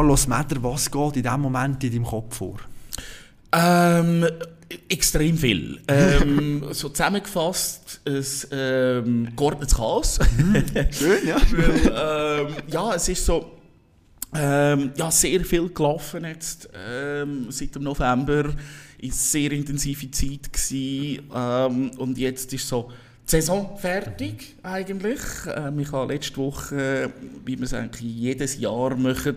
Carlos Meder, was geht in diesem Moment in deinem Kopf vor? Ähm, extrem viel. Ähm, so zusammengefasst, es ähm, geordnetes Chaos. Schön, ja. Weil, ähm, ja, es ist so, ähm, ja, sehr viel gelaufen jetzt ähm, seit dem November. Ist sehr intensive Zeit gewesen, ähm, und jetzt ist so die Saison fertig eigentlich. Ähm, ich habe letzte Woche, wie wir es eigentlich jedes Jahr machen,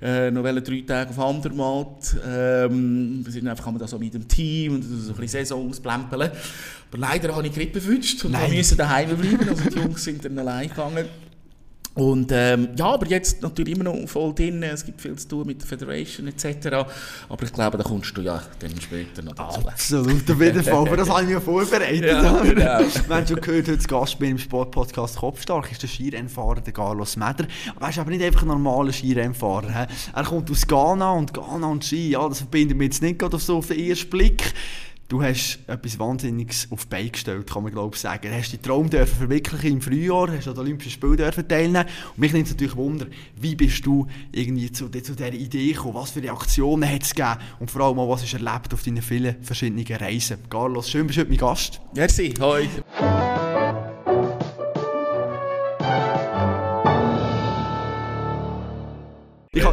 äh, noch drei Tage auf Andermatt. Ähm, wir sind einfach haben wir da so mit dem Team und so ein bisschen Saison ausplempeln. Aber leider habe ich Grippe erwischt und wir müssen daheim bleiben. Also die Jungs sind dann allein gegangen. Und ähm, ja, aber jetzt natürlich immer noch voll drin. Es gibt viel zu tun mit der Federation etc. Aber ich glaube, da kommst du ja dann später noch dazu. Absolut, auf jeden Fall. Aber das habe ich mir vorbereitet. Ja, genau. Wir haben schon gehört, heute Gast bei im Sportpodcast Kopfstark ist der Skirennfahrer der Carlos Meder. Er ist aber nicht einfach ein normaler Skirennfahrer. He? Er kommt aus Ghana und Ghana und Ski, ja, das verbindet mich jetzt nicht gerade so auf den ersten Blick. Du hast etwas Wahnsinniges auf die Beine gestellt, kann man glaube ich sagen. Du hast den Traum verwirklichen im Frühjahr, hast an den Olympischen Spielen dürfen teilnehmen. Und mich nimmt es natürlich Wunder, wie bist du irgendwie zu, zu dieser Idee gekommen? Was für Reaktionen hat es gegeben? Und vor allem auch, was hast du erlebt auf deinen vielen verschiedenen Reisen? Carlos, schön bist du heute mein Gast. Merci, hoi.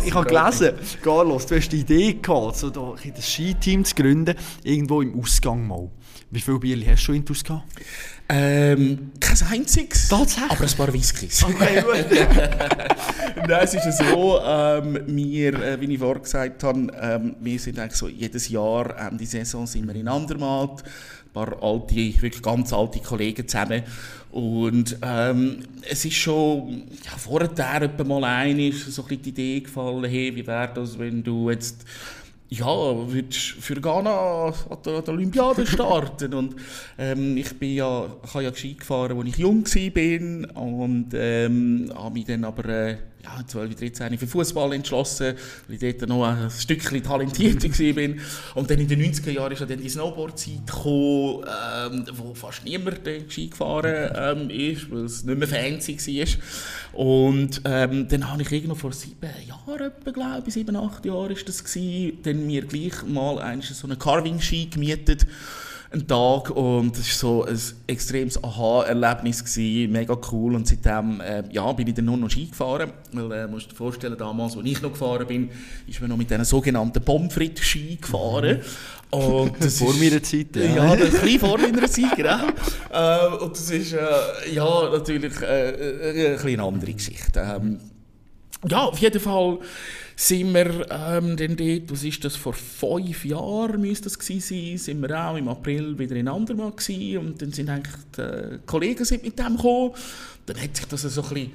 Ich, ha, ich habe gelesen, Carlos, du hast die Idee gehabt, so da, das Skiteam zu gründen, irgendwo im Ausgang mal. Wie viele Bier hast du schon in gehabt? Ähm, kein einziges. Tatsächlich? Aber ein paar Whiskys. Okay, gut. Nein, es ist so, ähm, wir, äh, wie ich vorher gesagt habe, ähm, wir sind eigentlich so jedes Jahr, Ende Saison sind wir in Andermatt, ein paar alte, wirklich ganz alte Kollegen zusammen. Und ähm, es ist schon ja, vorher mal ein, ist so ein die Idee gefallen, hey, wie wäre das, wenn du jetzt ja, würdest für Ghana an der, an der Olympiade starten. und ähm, ich bin ja, ich habe ja Ski gefahren, als ich jung war und ähm, habe mich dann aber äh, ja, 12, 13 für Fußball entschlossen, weil ich dort noch ein Stückchen talentierter war. Und dann in den 90er Jahren ist dann die Snowboard-Zeit gekommen, ähm, wo fast niemand Ski gefahren ähm, ist, weil es nicht mehr fancy war. Und ähm, dann habe ich irgendwo vor sieben Jahren, glaube ich, sieben, acht Jahren ist das gewesen, dann mir gleich mal so einen Carving-Ski gemietet einen Tag und es war so ein extremes Aha-Erlebnis, mega cool und seitdem äh, ja, bin ich dann nur noch Ski gefahren, weil äh, musst dir vorstellen, damals, als ich noch gefahren bin, ist man noch mit diesen sogenannten Pomfrit-Ski gefahren. Und das vor meiner Zeit, ja. Ja, das ein bisschen vor meiner Zeit, genau. Äh, und das ist äh, ja, natürlich äh, äh eine, eine andere Geschichte. Ähm, ja, auf jeden Fall sind wir ähm, dann dort, was ist das, vor fünf Jahren müsste das gewesen sein, sind wir auch im April wieder in Andermatt gewesen und dann sind eigentlich die Kollegen sind mit dem gekommen. Dann hat sich das so ein bisschen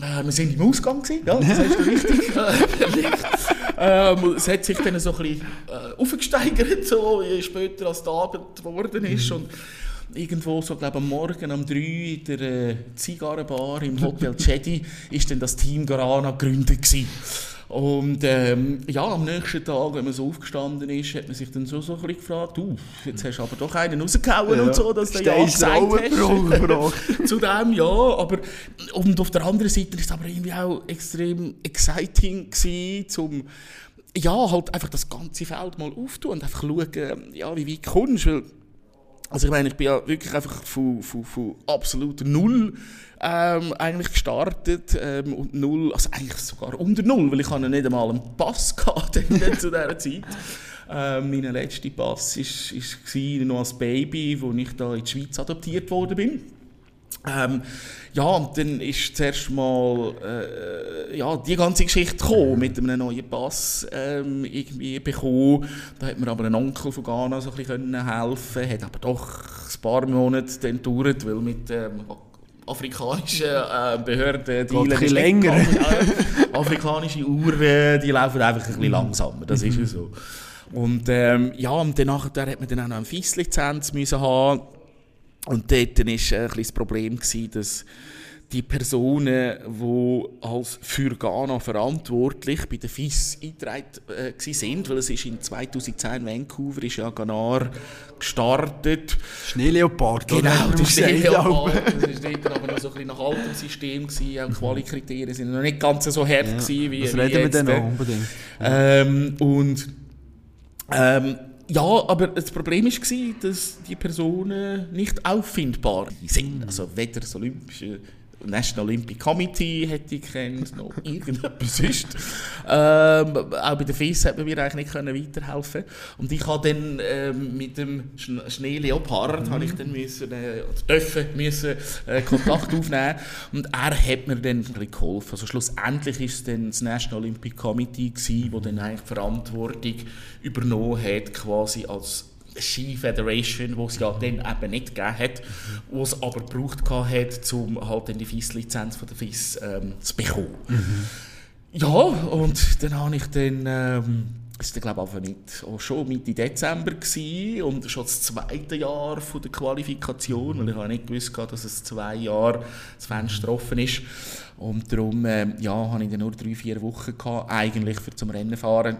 äh, wir sind im Ausgang gewesen, ja, das du richtig erlebt. ähm, es hat sich dann so ein bisschen äh, aufgesteigert, so, je später als der Abend geworden ist. Mhm. Und irgendwo so, glaube am Morgen um 3 in der äh, Zigarrenbar im Hotel Chedi ist dann das Team Garana gegründet gewesen. Und ähm, ja, am nächsten Tag, wenn man so aufgestanden ist, hat man sich dann so, so ein bisschen gefragt, uh, jetzt hast du aber doch einen rausgehauen ja. und so, dass du ja gesagt hast. Zu dem, ja, aber und auf der anderen Seite war es aber irgendwie auch extrem exciting gewesen, zum ja, halt einfach das ganze Feld mal auftun und einfach schauen, ja, wie weit kommst du, also ich meine, ich bin ja wirklich einfach von, von, von absolut null ähm, eigentlich gestartet ähm, und null, also eigentlich sogar unter null, weil ich hatte nicht einmal einen Pass gehabt zu dieser Zeit. Ähm, mein letzter Pass war noch als Baby, wo ich da in die Schweiz adoptiert worden bin. Ähm, ja, und dann ist zuerst mal äh, ja, die ganze Geschichte gekommen, mit einem neuen Pass ähm, irgendwie bekommen. Da hat mir aber ein Onkel von Ghana so ein bisschen helfen hat aber doch ein paar Monate dann gedauert, weil mit ähm, afrikanischen äh, Behörden die ist länger. afrikanische Uhren, die laufen einfach ein bisschen langsamer, das ist ja so. Und ähm, ja, und danach hat man dann auch noch eine FIS-Lizenz haben. Und dort war äh, ein das Problem, gewesen, dass die Personen, die als für Ghana verantwortlich bei der FIS eingetragen äh, sind, weil es ist in 2010 in Vancouver ist ja Ghana gestartet. Schneeleopard, Genau, der Schneeleopard. Das war dort aber noch so ein bisschen nach altem System. Gewesen. Auch Qualikriterien sind noch nicht ganz so hart Ja, gewesen, wie, das wie reden wir jetzt. dann noch unbedingt. Ähm, und ähm, ja, aber das Problem war, dass die Personen nicht auffindbar sind. Also weder das Olympische National Olympic Committee hätte ich kennt, noch irgendetwas sonst. Ähm, auch bei der FIS hat man mir eigentlich nicht können weiterhelfen Und ich habe dann ähm, mit dem Sch Schnee Leopard habe ich dann müssen, äh, dürfen müssen, äh, Kontakt aufnehmen und er hat mir dann geholfen. Also schlussendlich ist es dann das National Olympic Committee gewesen, wo dann eigentlich die Verantwortung übernommen hat, quasi als Ski Federation, wo es ja dann eben nicht gegeben hat, wo es aber gebraucht hat, um halt dann die FIS-Lizenz von der FIS ähm, zu bekommen. Ja, und dann habe ich dann, ähm, das war glaube ich einfach nicht, auch schon Mitte Dezember gewesen, und schon das zweite Jahr von der Qualifikation, weil ich habe nicht gewusst, dass es zwei Jahre das Fenster offen ist. Und darum ähm, ja, habe ich dann nur drei, vier Wochen gehabt, eigentlich für zum Rennen fahren.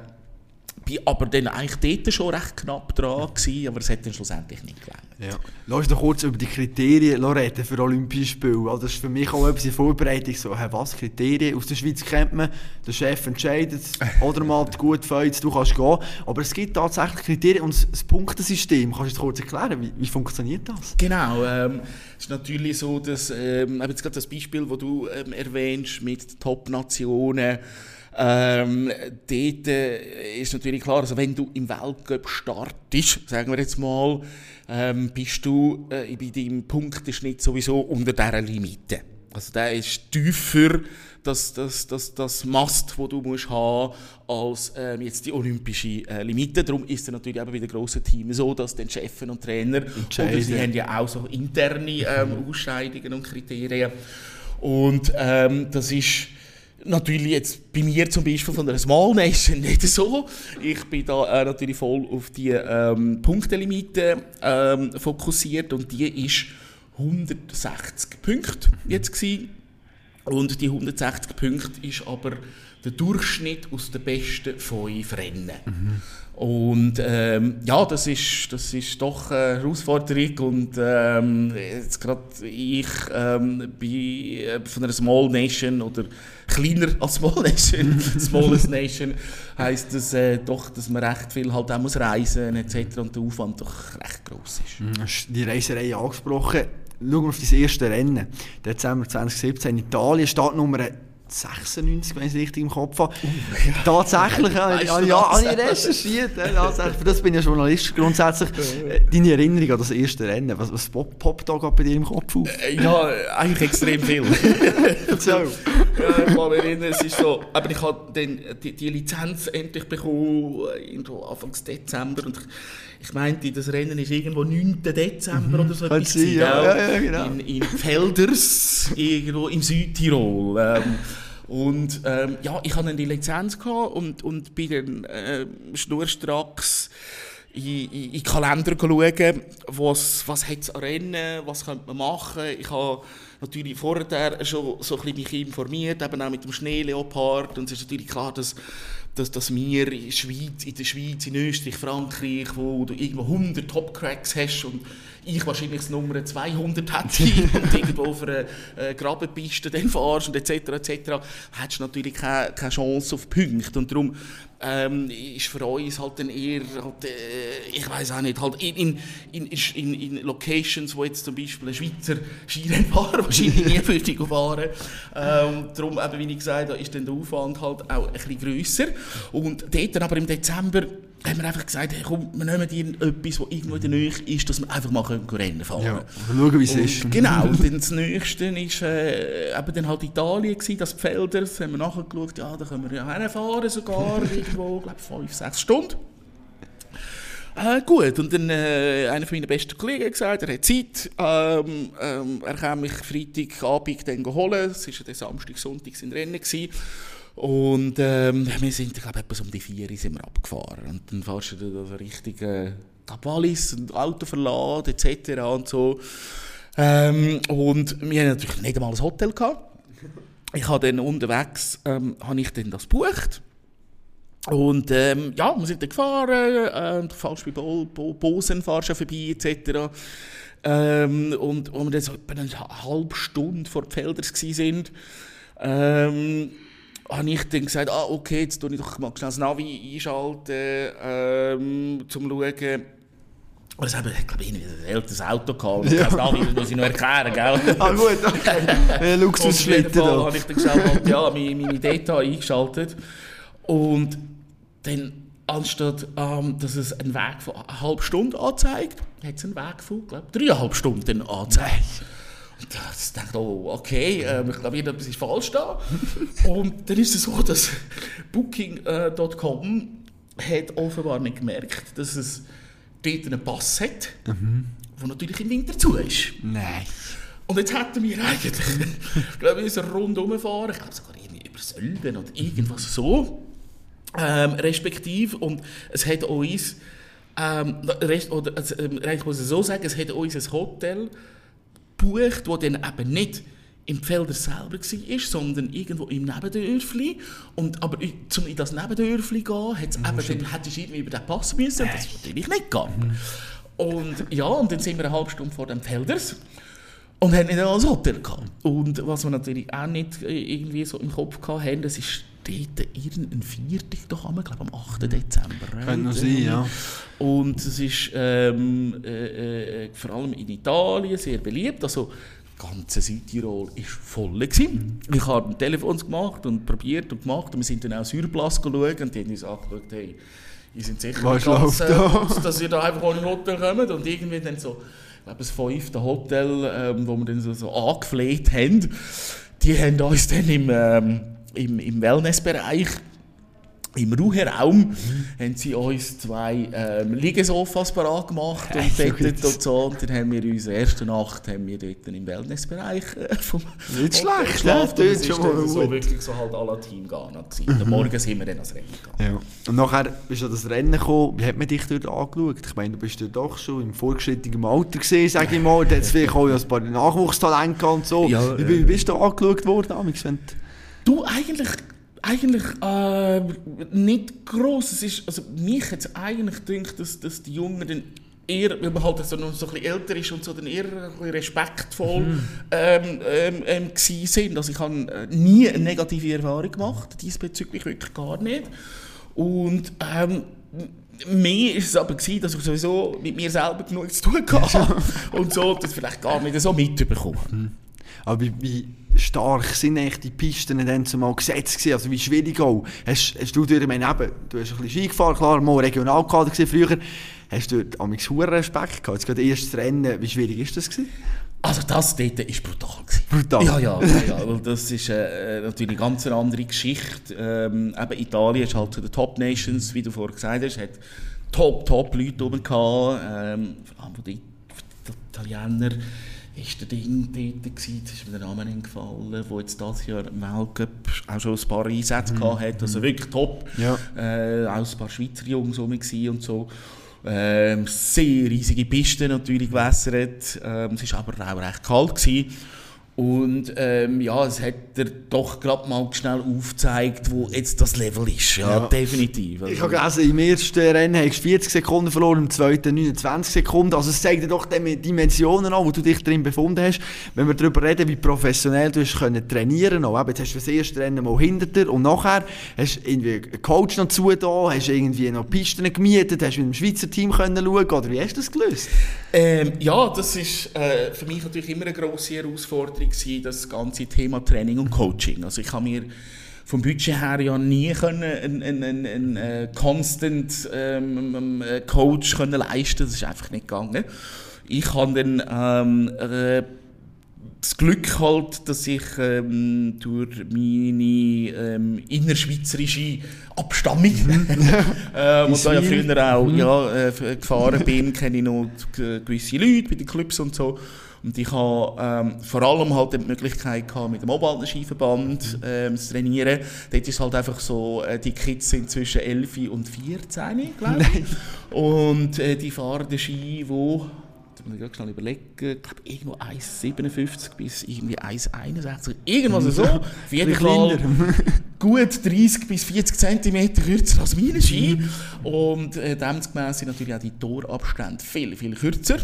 Bin aber dann eigentlich dort schon recht knapp dran gewesen, aber es hat dann schlussendlich nicht gelangt. Ja. Lass uns noch kurz über die Kriterien reden für Olympische Spiele. Also das ist für mich auch etwas in Vorbereitung. So, hey, was, Kriterien? Aus der Schweiz kennt man, der Chef entscheidet, oder mal gut fällt, du kannst gehen. Aber es gibt tatsächlich Kriterien und das Punktesystem. Kannst du das kurz erklären? Wie, wie funktioniert das? Genau, ähm, es ist natürlich so, dass, ähm, jetzt gerade das Beispiel, das du ähm, erwähnst mit Top-Nationen, ähm, dort äh, ist natürlich klar, also wenn du im Weltcup startest, sagen wir jetzt mal, ähm, bist du äh, bei deinem Punkteschnitt sowieso unter dieser Limite. Also der ist tiefer, das, das, das, das Mast, das du musst haben als ähm, jetzt die olympische äh, Limite. Darum ist es natürlich eben bei den grossen Teams so, dass den Chefs und Trainer, oder sie haben ja auch so interne ähm, Ausscheidungen und Kriterien. Und ähm, das ist natürlich jetzt bei mir zum Beispiel von der Small Nation nicht so. Ich bin da äh, natürlich voll auf die ähm, Punktelimite ähm, fokussiert und die ist 160 Punkte jetzt gewesen. Und die 160 Punkte ist aber der Durchschnitt aus den besten fünf Rennen. Und ähm, ja, das ist, das ist doch eine Herausforderung und ähm, jetzt gerade ich ähm, bin äh, von einer Small Nation oder kleiner als Small Nation, Smallest Nation, heisst das äh, doch, dass man recht viel halt auch muss reisen etc. und der Aufwand doch recht groß ist. Du hast die Reiserei angesprochen. Schauen wir auf das erste Rennen. Dezember 2017 in Italien, Startnummer 96, wenn ich es richtig im Kopf habe. Tatsächlich, ja, Weißt ja, ja, habe ich recherchiert. Ja, tatsächlich. Für das bin ich ja Journalist grundsätzlich. Äh, Deine Erinnerung an das erste Rennen, was, was pop- poppt da gerade bei dir im Kopf auf? Äh, Ja, eigentlich extrem viel. So. ja, ich kann mich erinnern, es ist so, aber ich habe dann die, die Lizenz endlich bekommen, Anfang Dezember und ich, ich meinte, das Rennen ist irgendwo 9. Dezember oder so. Etwas sein, ja, ja, ja, genau. In, in Felders, irgendwo im Südtirol. Ähm, und ähm, ja, ich hatte dann die Lizenz gehabt und, und bin dann äh, schnurstracks in, in, in den Kalender schauen, was, was hat es an Rennen, was könnte man machen. Ich habe natürlich vorher schon so ein bisschen mich informiert, eben auch mit dem Schneeleopard. Und es ist natürlich klar, dass, dass, dass wir in der, Schweiz, in der Schweiz, in Österreich, Frankreich, wo du irgendwo 100 Top-Cracks hast und ich wahrscheinlich das Nummer 200 hätte und irgendwo auf einer äh, Grabenpiste dann fahrst und etc. etc. hättest du natürlich keine, keine Chance auf Punkte. Und darum ähm, ist für uns halt dann eher, halt, äh, ich weiß auch nicht, halt in, in, in, in, in Locations, wo jetzt zum Beispiel ein Schweizer Skirennfahrer wahrscheinlich nie würde fahren ähm, Darum, eben, wie ich gesagt habe, ist dann der Aufwand halt auch ein bisschen grösser. Und dort dann aber im Dezember haben wir einfach gesagt, hey, komm, wir nehmen dir etwas, das irgendwo in der Nähe ist, dass wir einfach mal können Rennen fahren Ja, schauen, wie es ist. Genau, und dann das Nächste war äh, eben dann halt Italien, gewesen, das Pfälders, haben wir nachgeschaut, ja, da können wir ja hinfahren sogar, irgendwo, glaube fünf, sechs Stunden. Äh, gut, und dann äh, einer von meinen besten Kollegen hat gesagt, er hat Zeit, ähm, ähm, er kann mich Freitagabend dann holen, es war ja Samstag, Sonntag in Rennen. Gewesen. Und ähm, wir sind, ich glaube, etwas um die vier sind wir abgefahren. Und dann fährst du da so richtig äh, Wallis und Auto verladen etc. und so. Ähm, und wir hatten natürlich nicht einmal ein Hotel. Gehabt. Ich habe dann unterwegs ähm, habe ich dann das gebucht. Und ähm, ja, wir sind dann gefahren, äh, du fährst bei Bo Bo Bosen fahrst ja vorbei, etc. Ähm, und wo wir dann so etwa eine halbe Stunde vor den Feldern waren, ähm, habe ich dann gesagt, ah, okay, jetzt tue ich doch mal schnell das Navi einschalten, ähm, um zu schauen, und es haben, ich glaube, irgendwie ein älteres Auto gehabt. Ja. das Navi muss ich noch erklären, gell? ah gut, okay. Luxusschlitten da. habe ich dann gesagt, ja, meine, meine Data eingeschaltet. Und dann, anstatt ähm, dass es einen Weg von einer halben Stunde anzeigt, hat es einen Weg von, glaube dreieinhalb Stunden angezeigt. Da dachte ich, oh, okay, äh, ich glaube, irgendetwas ist falsch da. und dann ist es so, dass Booking.com äh, hat offenbar nicht gemerkt, dass es dort einen Pass hat, mhm. der natürlich im Winter zu ist. Nein. Und jetzt hätten wir eigentlich, ich glaube, wir rundherum fahren, ich glaube sogar irgendwie über Sölden oder irgendwas so, ähm, respektive, und es hat uns, ähm, oder, also, ich muss es so sagen, es hat uns ein Hotel gebucht, das dann eben nicht im Felder selber war, sondern irgendwo im Nebendörfli. Und, aber um in das Nebendörfli zu gehen, hat's mhm. eben, dann hättest du irgendwie über den Pass müssen. Und das ist natürlich nicht gegangen. Mhm. Und ja, und dann sind wir eine halbe Stunde vor dem Felders und haben nicht ein Hotel gehabt. Und was wir natürlich auch nicht äh, irgendwie so im Kopf hatten, das ist dort irgendein Viertag, haben wir, glaube am 8. Dezember. Könnte noch sein, ja. Und es ist ähm, äh, äh, vor allem in Italien sehr beliebt. Also, ganze Südtirol war voll. Gewesen. Ich habe ein Telefon gemacht und probiert und gemacht und wir sind dann auch Surplas geschaut und die haben uns angeschaut, hey, ihr sind sicher Was ganz, äh, dass ihr da einfach ohne Hotel kommt und irgendwie dann so, ich glaube das fünfte Hotel, ähm, wo wir dann so, so angefleht haben, die haben uns dann im, ähm, im, im Wellnessbereich im Ruheraum haben sie uns zwei ähm, Liegesofas parat gemacht und bettet und so. Und dann haben wir unsere erste Nacht haben wir dort im Wellnessbereich äh, vom Nicht schlecht, geschlafen. Das ist schon mal so wirklich so halt alle Team Ghana gewesen. Mhm. Morgen sind wir dann ans Rennen gegangen. Ja. Und nachher bist du an das Rennen gekommen. Wie hat man dich dort angeschaut? Ich meine, du bist ja doch schon im vorgeschrittenen Alter gesehen, sage ich mal. Da hat es vielleicht auch ein paar Nachwuchstalente und so. Ja, wie, wie bist du angeschaut worden, Amix? Du, eigentlich eigentlich äh, nicht gross. Es ist, also mich hat eigentlich gedacht, dass, dass die Jungen dann eher, weil man halt so noch so ein bisschen älter ist und so, dann eher ein bisschen respektvoll mhm. ähm, ähm, ähm, sind. Also ich habe äh, nie eine negative Erfahrung gemacht, diesbezüglich wirklich gar nicht. Und ähm, mehr ist es aber gewesen, dass ich sowieso mit mir selber genug zu tun hatte und so das vielleicht gar nicht so mitbekommen. Mhm. Aber wie, stark sind eigentlich die Pisten dann zumal gesetzt gewesen? Also wie schwierig auch? Hast, hast du dir, ich meine, eben, du hast ein bisschen Ski gefahren, klar, mal Regionalkader gesehen früher. Hast du dort amigs Respekt gehabt? Jetzt gerade erstes Rennen, wie schwierig ist das gewesen? Also das dort war brutal. Gewesen. Brutal? Ja, ja, ja, ja das ist äh, natürlich eine ganz andere Geschichte. Ähm, eben Italien ist halt zu den Top Nations, wie du vorhin gesagt hast, hat top, top Leute oben gehabt, ähm, vor allem die Italiener ist der Ding dort gewesen, das ist mir der Name entgefallen, der jetzt dieses Jahr im Weltcup auch schon ein paar Einsätze mhm. gehabt hat, also wirklich top. Ja. Äh, auch ein paar Schweizer Jungs rum und so. Ähm, sehr riesige Pisten natürlich gewässert, ähm, es war aber auch recht kalt. Gewesen. Und ähm, ja, es hat er doch gerade mal schnell aufgezeigt, wo jetzt das Level ist. Ja, ja. definitiv. Also. Ich habe gelesen, im ersten Rennen hast du 40 Sekunden verloren, im zweiten 29 Sekunden. Also es zeigt dir doch die Dimensionen an, wo du dich drin befunden hast. Wenn wir darüber reden, wie professionell du hast können trainieren konntest. Jetzt hast du das erste Rennen mal hinter dir und nachher hast du irgendwie einen Coach noch zu da, hast irgendwie noch Pisten gemietet, hast mit dem Schweizer Team können schauen oder wie hast du das gelöst? Ähm, ja, das ist äh, für mich natürlich immer eine grosse Herausforderung gewesen, das ganze Thema Training und Coaching. Also ich habe mir vom Budget her ja nie einen, äh, constant ähm, äh, Coach können leisten. Das ist einfach nicht gegangen. Ich habe dann ähm, äh, das Glück halt, dass ich ähm, durch meine ähm, innerschweizerische Abstammung, mhm. ähm, und da ja früher auch mhm. ja, äh, gefahren bin, kenne ich noch gewisse Leute bei den Clubs und so. Und ich habe ähm, vor allem halt die Möglichkeit gehabt, mit dem Oberalten Skiverband ähm, zu trainieren. Dort ist halt einfach so, äh, die Kids sind zwischen 11 und 14, glaube ich. Und äh, die fahren den Ski, wo muss ich schnell überlegen, ich glaube irgendwo 1,57 bis irgendwie 1,61, irgendwas so. Auf jeden Fall gut 30 bis 40 cm kürzer als meine Ski. Und äh, demgemäß sind natürlich auch die Torabstände viel, viel kürzer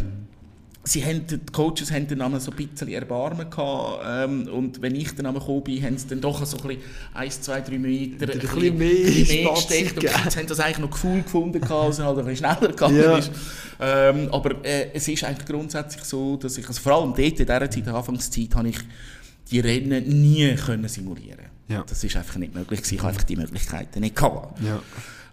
sie haben, die Coaches haben dann so ein bisschen Erbarmen gehabt, ähm, und wenn ich dann gekommen bin, haben sie dann doch so ein bisschen 1, 2, 3 Meter ein, bisschen mehr, bisschen mehr gesteckt und die haben das eigentlich noch gefühl gefunden, dass es halt ein bisschen schneller gegangen ja. ist. Ähm, aber äh, es ist eigentlich grundsätzlich so, dass ich, also vor allem dort in dieser Zeit, in der Anfangszeit, habe ich die Rennen nie können simulieren. Ja. Das ist einfach nicht möglich Ich habe einfach die Möglichkeiten nicht gehabt. Ja.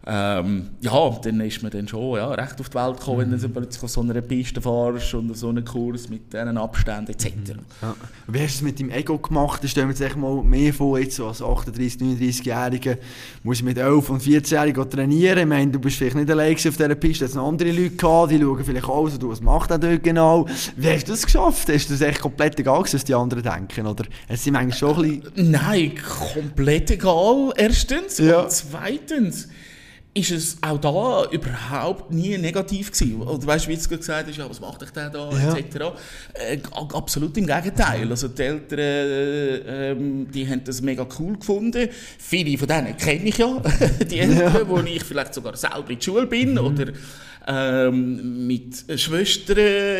Ähm, ja, dann ist man dann schon ja, recht auf die Welt gekommen, mhm. wenn du plötzlich auf so einer Piste fährst und so einen Kurs mit diesen Abständen etc. Mhm. Ja. Wie hast du es mit deinem Ego gemacht? Ich stelle mir jetzt mal mehr vor, jetzt so als 38-, 39-Jähriger muss ich mit 11- und 14-Jährigen trainieren. Ich meine, du bist vielleicht nicht allein auf dieser Piste, es andere Leute gehabt, die schauen vielleicht auch so, was macht er dort genau? Wie hast du das geschafft? Hast du das echt komplett egal was die anderen denken? Oder es sind eigentlich schon ein bisschen... Nein, komplett egal, erstens. Ja. Und zweitens ist es auch da überhaupt nie negativ gewesen. Oder weißt du, wie es gesagt ist, ja, was macht ich denn da, ja. etc. Äh, absolut im Gegenteil. Also die Eltern, äh, ähm, die haben das mega cool gefunden. Viele von denen kenne ich ja, die Eltern, ja. wo ich vielleicht sogar selber in der Schule bin mhm. oder ähm, mit Schwestern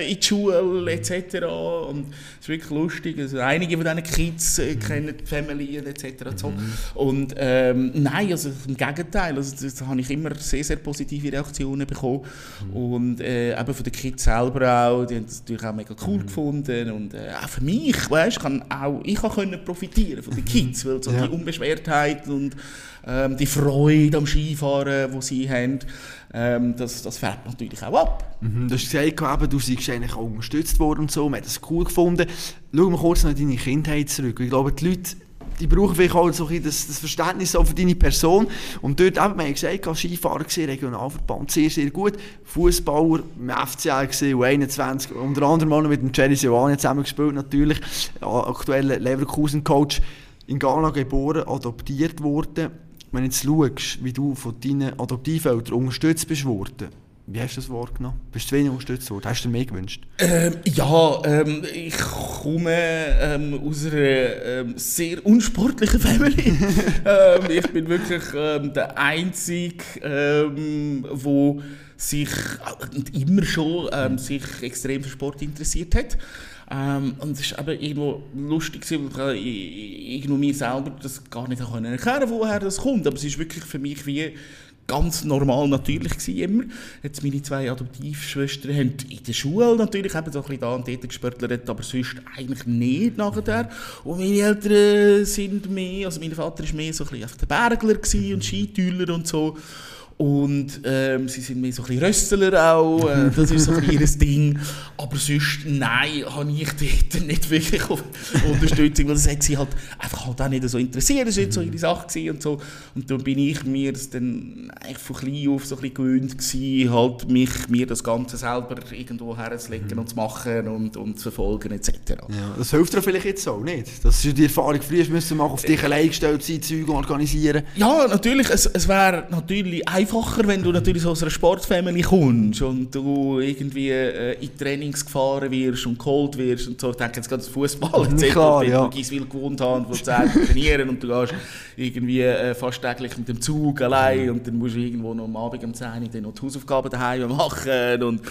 in die Schule etc. Und es ist wirklich lustig. Also einige von diesen Kids äh, kennen die Familien etc. Mhm. und ähm, nein, also im Gegenteil. Also, da habe ich immer sehr, sehr positive Reaktionen bekommen. Mhm. Und äh, eben von den Kids selber auch. Die haben das natürlich auch mega cool mhm. gefunden. Und äh, auch für mich, weißt, kann auch ich kann profitieren von den Kids, weil so ja. die Unbeschwertheit und ähm, die Freude am Skifahren, die sie haben, ähm, das, das färbt natürlich auch ab. Mhm, du hast gesagt, du seist eigentlich auch unterstützt worden und so, man hat das cool gefunden. Schau mal kurz noch in deine Kindheit zurück. Ich glaube, die Leute die brauchen vielleicht auch so das, das Verständnis für deine Person. Und dort eben, wir haben gesagt, Skifahrer gesehen, Regionalverband, sehr, sehr gut. Fußballer im FCL gesehen, U21, unter anderem auch noch mit dem Jerry Giovanni zusammen gespielt, natürlich. Aktueller Leverkusen-Coach in Ghana geboren, adoptiert worden wenn du jetzt schaust, wie du von deinen Adoptiveltern unterstützt bist worden, wie hast du das wahrgenommen? Bist du zu wenig unterstützt worden? Hast du dir mehr gewünscht? Ähm, ja, ähm, ich komme ähm, aus einer ähm, sehr unsportlichen Family. Ähm, ich bin wirklich ähm, der Einzige, ähm, wo sich äh, immer schon sich extrem für Sport interessiert hat. Ähm, und es war irgendwo lustig, weil ich irgendwo mir selber das gar nicht erklären konnte, woher das kommt. Aber es ist wirklich für mich wie ganz normal natürlich gewesen, immer. Jetzt meine zwei Adoptivschwestern haben in der Schule natürlich eben so ein bisschen da und dort gespörtlert, aber sonst eigentlich nicht nachher. Und meine Eltern sind mehr, also mein Vater war mehr so ein bisschen den Bergler und Skitüler und so. Und ähm, sie sind mehr so ein bisschen Röstler auch, äh, das ist so ein ihr Ding. Aber sonst, nein, habe ich dort nicht wirklich Unterstützung, weil das hat sie halt einfach halt auch nicht so interessiert, das war nicht so ihre Sache und so. Und dann bin ich mir das dann eigentlich von klein auf so ein bisschen gewöhnt gewesen, halt mich, mir das Ganze selber irgendwo herzulegen mhm. und zu machen und, und zu verfolgen etc. Ja, das hilft dir vielleicht jetzt auch nicht, dass du die Erfahrung früher müssen machen, auf dich allein gestellt sein, Zeug organisieren. Ja, natürlich, es, es wäre natürlich einfach einfacher, wenn du natürlich aus einer Sportfamily kommst und du irgendwie äh, in Trainings gefahren wirst und geholt wirst und so. Ich denke jetzt gerade Fußball, erzählt, Klar, ja. du Giswil gewohnt hast, wo du trainieren und du gehst irgendwie äh, fast täglich mit dem Zug allein und dann musst du irgendwo noch am Abend um 10 Uhr dann noch die Hausaufgaben daheim machen und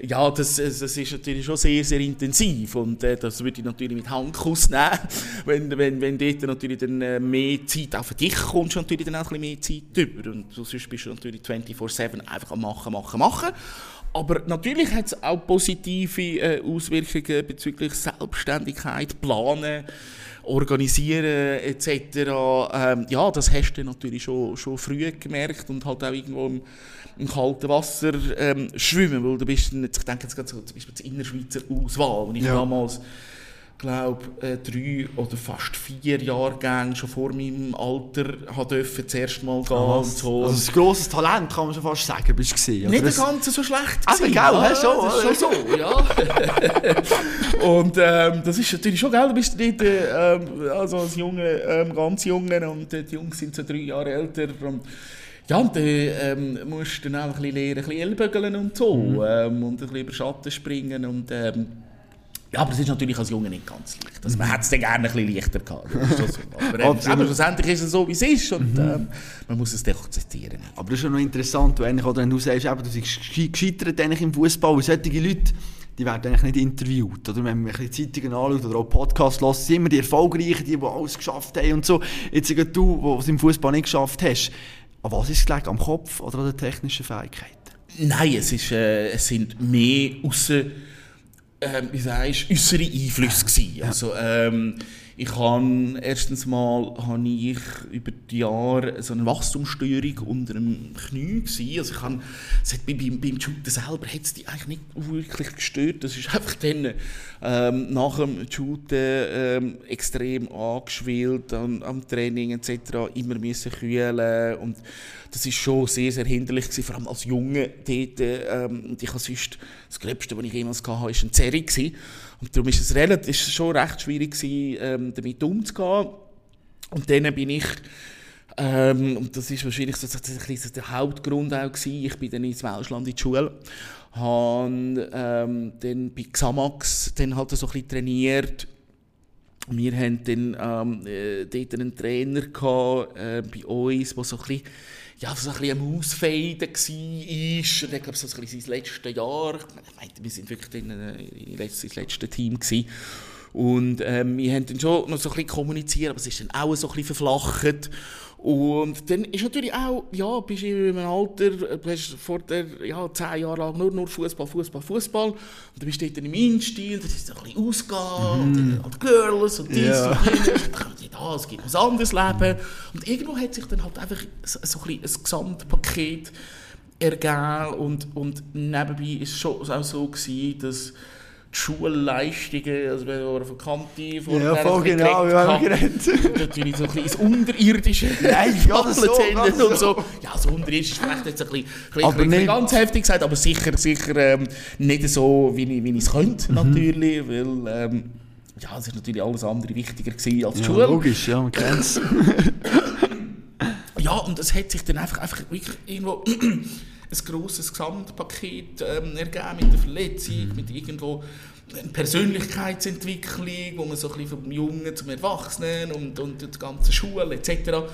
ja, das, das ist natürlich schon sehr, sehr intensiv und äh, das würde ich natürlich mit Handkuss nehmen, wenn, wenn, wenn dort natürlich dann äh, mehr Zeit auch für dich kommst, natürlich dann auch ein bisschen mehr Zeit über und sonst bist du natürlich 24-7 einfach machen, machen, machen. Aber natürlich hat es auch positive äh, Auswirkungen bezüglich Selbstständigkeit, Planen, Organisieren etc. Ähm, ja, das hast du natürlich schon, schon früh gemerkt und halt auch irgendwo im, im kalten Wasser ähm, schwimmen, weil du bist, ich denke jetzt gerade so, zum Beispiel die Innerschweizer Auswahl, und ich ja. damals glaube äh, drei oder fast vier Jahrgänge schon vor meinem Alter dürfen das erste Mal gehen ah, und so. Also ein grosses Talent, kann man schon fast sagen, bist du gesehen. Nicht das Ganze so schlecht Aber gell, ja, schon, das ist schon so, ja. und ähm, das ist natürlich schon, gell, du bist nicht äh, also als Junge, ähm, ganz Junge und äh, die Jungs sind so drei Jahre älter und ja, und dann ähm, musst du dann auch ein bisschen lernen, ein bisschen Ellbögeln und so. Mhm. Ähm, und ein bisschen über Schatten springen. Und, ähm, ja, aber es ist natürlich als Junge nicht ganz leicht. Also, man hätte es dann gerne ein bisschen leichter gehabt. So. Aber, ähm, aber, schlussendlich ist es so, wie es ist. Und mhm. ähm, man muss es dann akzeptieren. Aber das ist ja noch interessant, wenn du sagst, eben, du bist gescheitert im Fußball. Solche Leute die werden eigentlich nicht interviewt. Oder wenn man die Zeitungen anschaut oder auch Podcasts hört, sind immer die Erfolgreichen, die, die alles geschafft haben und so. Jetzt du, der es im Fußball nicht geschafft hast, an was ist es gelegen? Am Kopf oder an den technischen Fähigkeiten? Nein, es, ist, äh, es sind mehr außer, äh, wie sagst, äußere Einflüsse gewesen. Also, ähm, ich habe erstens mal habe ich über die Jahre so eine Wachstumsstörung unter dem Knie gewesen. Also ich habe, es beim, beim Shooten selber hat es die eigentlich nicht wirklich gestört. Das ist einfach dann ähm, nach dem Shooten ähm, extrem angeschwillt am, am Training etc. Immer müssen kühlen und das ist schon sehr, sehr hinderlich gewesen, vor allem als Junge dort. Ähm, ich habe sonst, das Gröbste, was ich jemals hatte, war ein Zerri. Gewesen. Darum ist es relativ, ist schon recht schwierig gewesen, ähm, damit umzugehen. Und dann bin ich, ähm, und das ist wahrscheinlich so, so der Hauptgrund auch gewesen, ich bin dann ins Welschland in die Schule, habe ähm, dann bei Xamax dann halt so ein bisschen trainiert, wir hatten dann ähm, äh, dort einen Trainer gehabt, äh, bei uns, der so ein bisschen ja, so ein bisschen am Ausfaden war. Ich glaube, so ein bisschen sein letztes Jahr. Ich meine, wir sind wirklich in, in das letzte Team. Gewesen. Und ähm, wir haben dann schon noch so ein bisschen kommuniziert, aber es ist dann auch so ein bisschen verflacht. Und dann ist natürlich auch, ja, bist du in einem Alter, du hast vor der, ja, zehn Jahre lang nur, nur Fußball, Fußball, Fußball. Und du bist dort in einem Instil, das ist ein bisschen ausgehen, mm. und halt Girls und dies yeah. und jenes, und dann da, es gibt ein anderes Leben. Und irgendwo hat sich dann halt einfach so, so ein, ein Gesamtpaket ergeben und, und nebenbei war es schon auch so gewesen, dass Schulleistungen, also wir haben von Kanti vor Ja, voll genau, wir haben geredet. Natürlich so ein bisschen ins Unterirdische Nein, ja, das so, und so. Ja, das Unterirdisch ist vielleicht jetzt ein bisschen, bisschen, nicht ganz heftig gesagt, aber sicher, sicher ähm, nicht so, wie ich, wie ich es könnte, mhm. natürlich, weil ähm, ja, es ist natürlich alles andere wichtiger gewesen als die ja, Schule. logisch, ja, man kennt es. ja, und es hat sich dann einfach, einfach wirklich irgendwo ein grosses Gesamtpaket ähm, ergeben mit der Verletzung, mhm. mit irgendwo eine Persönlichkeitsentwicklung, wo man so ein bisschen vom Jungen zum Erwachsenen und, und die ganze Schule etc.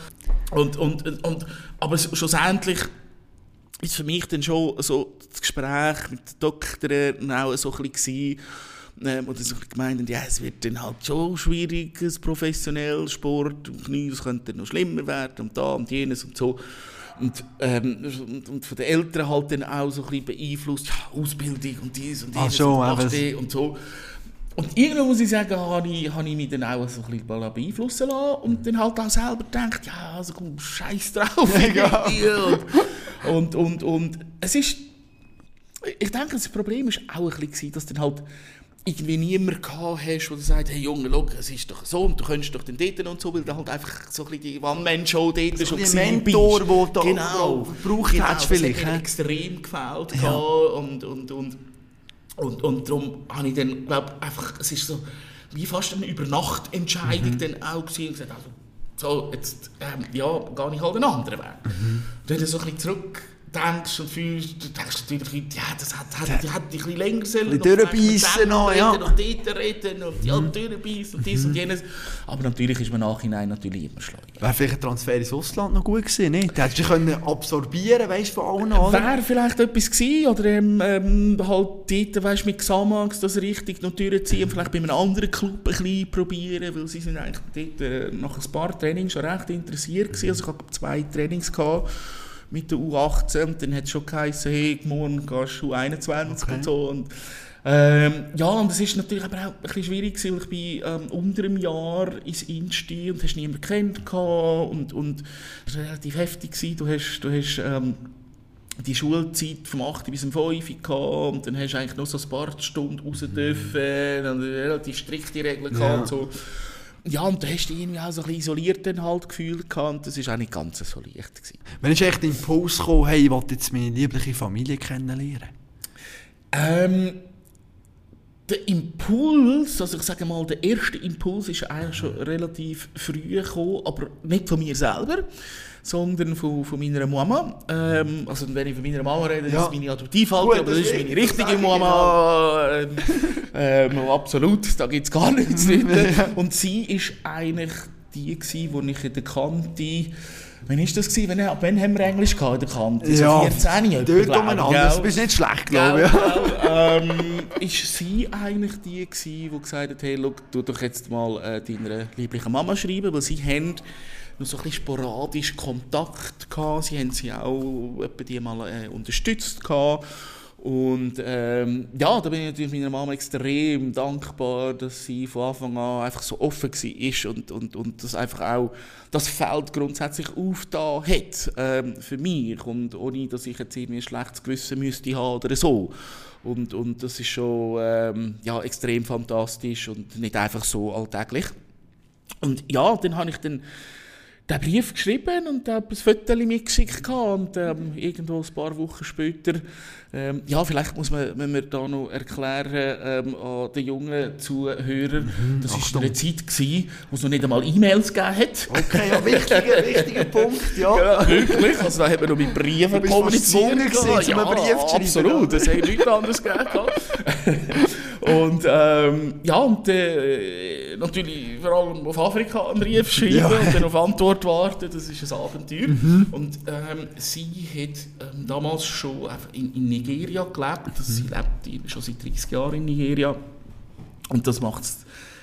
Und, und, und, aber schlussendlich ist für mich dann schon so das Gespräch mit den Doktoren auch so ein bisschen ähm, oder so gemeint, ja, es wird dann halt schon schwierig, professionell Sport, und Knie, das könnte noch schlimmer werden und da und jenes und so. Und, ähm, und, von den Eltern halt dann auch so ein bisschen beeinflusst, ja, Ausbildung und dies und jenes und, und, und so. Und irgendwann muss ich sagen, habe ich, habe ich mich dann auch so ein bisschen beeinflussen lassen und dann halt auch selber gedacht, ja, also komm, scheiß drauf. und, und, und, und es ist, ich denke, das Problem war auch ein bisschen, dass dann halt irgendwie niemand gehabt hast, der sagt, hey Junge, schau, es ist doch so und du könntest doch den dort und so, weil du halt einfach so ein bisschen die One-Man-Show dort so schon ein Mentor, der da genau, gebraucht genau, hast vielleicht. Das extrem gefällt ja. und, und, und, und, und darum habe ich dann, glaube einfach, es ist so wie fast eine Übernachtentscheidung mhm. dann auch gewesen und gesagt, also, so, jetzt, ähm, ja, gehe ich halt einen anderen Weg. Mhm. Dann so ein bisschen zurück denkst und fühlst, du denkst natürlich, ja, das hat, hat, die hat ein bisschen länger sollen. Ein durchbeissen noch, ja. Und dort reden und ja, mhm. durchbeissen und dies mhm. und jenes. Aber natürlich ist man nachhinein natürlich immer schleunig. Wäre vielleicht ein Transfer ins Ausland noch gut gewesen, nicht? hättest du können absorbieren, weißt du, von allen oder? Wäre vielleicht etwas gewesen, oder ähm, ähm, halt dort, weißt mit Xamax das richtig noch durchziehen, mhm. vielleicht bei einem anderen Club ein bisschen probieren, weil sie sind eigentlich dort äh, nach ein paar Trainings schon recht interessiert gewesen. Also ich hatte zwei Trainings gehabt mit der U18 und dann hat es schon geheißen, hey, morgen gehst du U21 okay. und so. Und, ähm, ja, und es ist natürlich aber auch ein bisschen schwierig, weil ich bin ähm, unter einem Jahr ins Insti und hast niemanden kennt und, und es war relativ heftig. Gewesen. Du hast, du hast ähm, die Schulzeit vom 8 bis zum 5 gehabt und dann hast du eigentlich noch so ein paar Stunden raus dürfen und relativ strikte Regeln gehabt ja. und so. Ja, und da hast du irgendwie auch so ein bisschen isoliert dann halt gefühlt und das war auch nicht ganz so leicht. Gewesen. Wenn ist echt der Impuls gekommen, hey, ich wollte jetzt meine liebliche Familie kennenlernen? Ähm, der Impuls, also ich sage mal, der erste Impuls ist eigentlich schon relativ früh gekommen, aber nicht von mir selber. Sondern von, von meiner Mama. Ähm, also wenn ich von meiner Mama rede, Ja. ist meine Adoptivhalter, Gut, aber das ist meine das richtige Mama. Ähm, ähm, absolut, da gibt es gar nichts drin. Und sie ist eigentlich die, gewesen, die ich in der Kante... Wann war das? Gewesen? Wann, ab wann haben wir Englisch gehabt in der Kante? So 14 etwa, dort umeinander. gell? Das bist nicht schlecht, glaube ich. Gell. ähm, ist sie eigentlich die gewesen, die gesagt hat, hey, look, tu doch jetzt mal äh, deiner lieblichen Mama schreiben, weil sie haben noch so ein bisschen sporadisch Kontakt gehabt, sie haben sie auch etwa die mal äh, unterstützt gehabt. Und ähm, ja, da bin ich natürlich meiner Mama extrem dankbar, dass sie von Anfang an einfach so offen war und, und, und das einfach auch das Feld grundsätzlich aufgetan hat ähm, für mich und ohne, dass ich jetzt irgendwie ein schlechtes Gewissen müsste haben oder so. Und, und das ist schon ähm, ja, extrem fantastisch und nicht einfach so alltäglich. Und ja, dann habe ich dann den Brief geschrieben und habe ein Foto mitgeschickt und ähm, irgendwo ein paar Wochen später, ähm, ja, vielleicht muss man, wenn wir da noch erklären ähm, an den jungen Zuhörern, das war eine Zeit gewesen, wo es noch nicht einmal E-Mails gegeben hat. Okay, ja, wichtiger, wichtiger Punkt, ja. Ja, wirklich. Also da hat man noch mit Briefen Du bist kommuniziert. fast gezwungen gewesen, um einen Brief zu schreiben, Absolut, das hätte nichts anderes gegeben. und ähm, ja, und äh, natürlich vor allem auf Afrika einen Brief schreiben Ja. und dann auf Antwort warten, das ist ein Abenteuer. Und ähm, sie hat ähm, damals schon in, in Nigeria gelebt. Sie lebt schon seit 30 Jahren in Nigeria. Und das macht es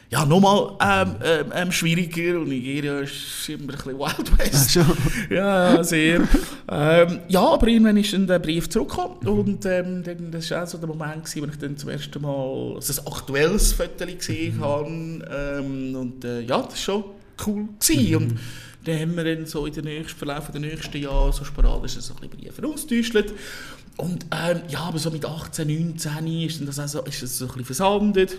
ja, nochmal ähm, ähm, ähm, schwieriger. Und Nigeria ist immer ein bisschen Wild West. ja, ja, sehr. ähm, ja, aber irgendwann ist dann der Brief zurückgekommen. Und ähm, dann, das war auch so der Moment, gewesen, wo ich dann zum ersten Mal also ein aktuelles Foto gesehen habe. Ähm, und äh, ja, das war schon cool. Gewesen. Und dann haben wir dann so in den nächsten Verlauf der nächsten Jahre so sporadisch so ein bisschen Briefe austauscht. Und ähm, ja, aber so mit 18, 19 ist dann das auch so, ist das so ein bisschen versandet.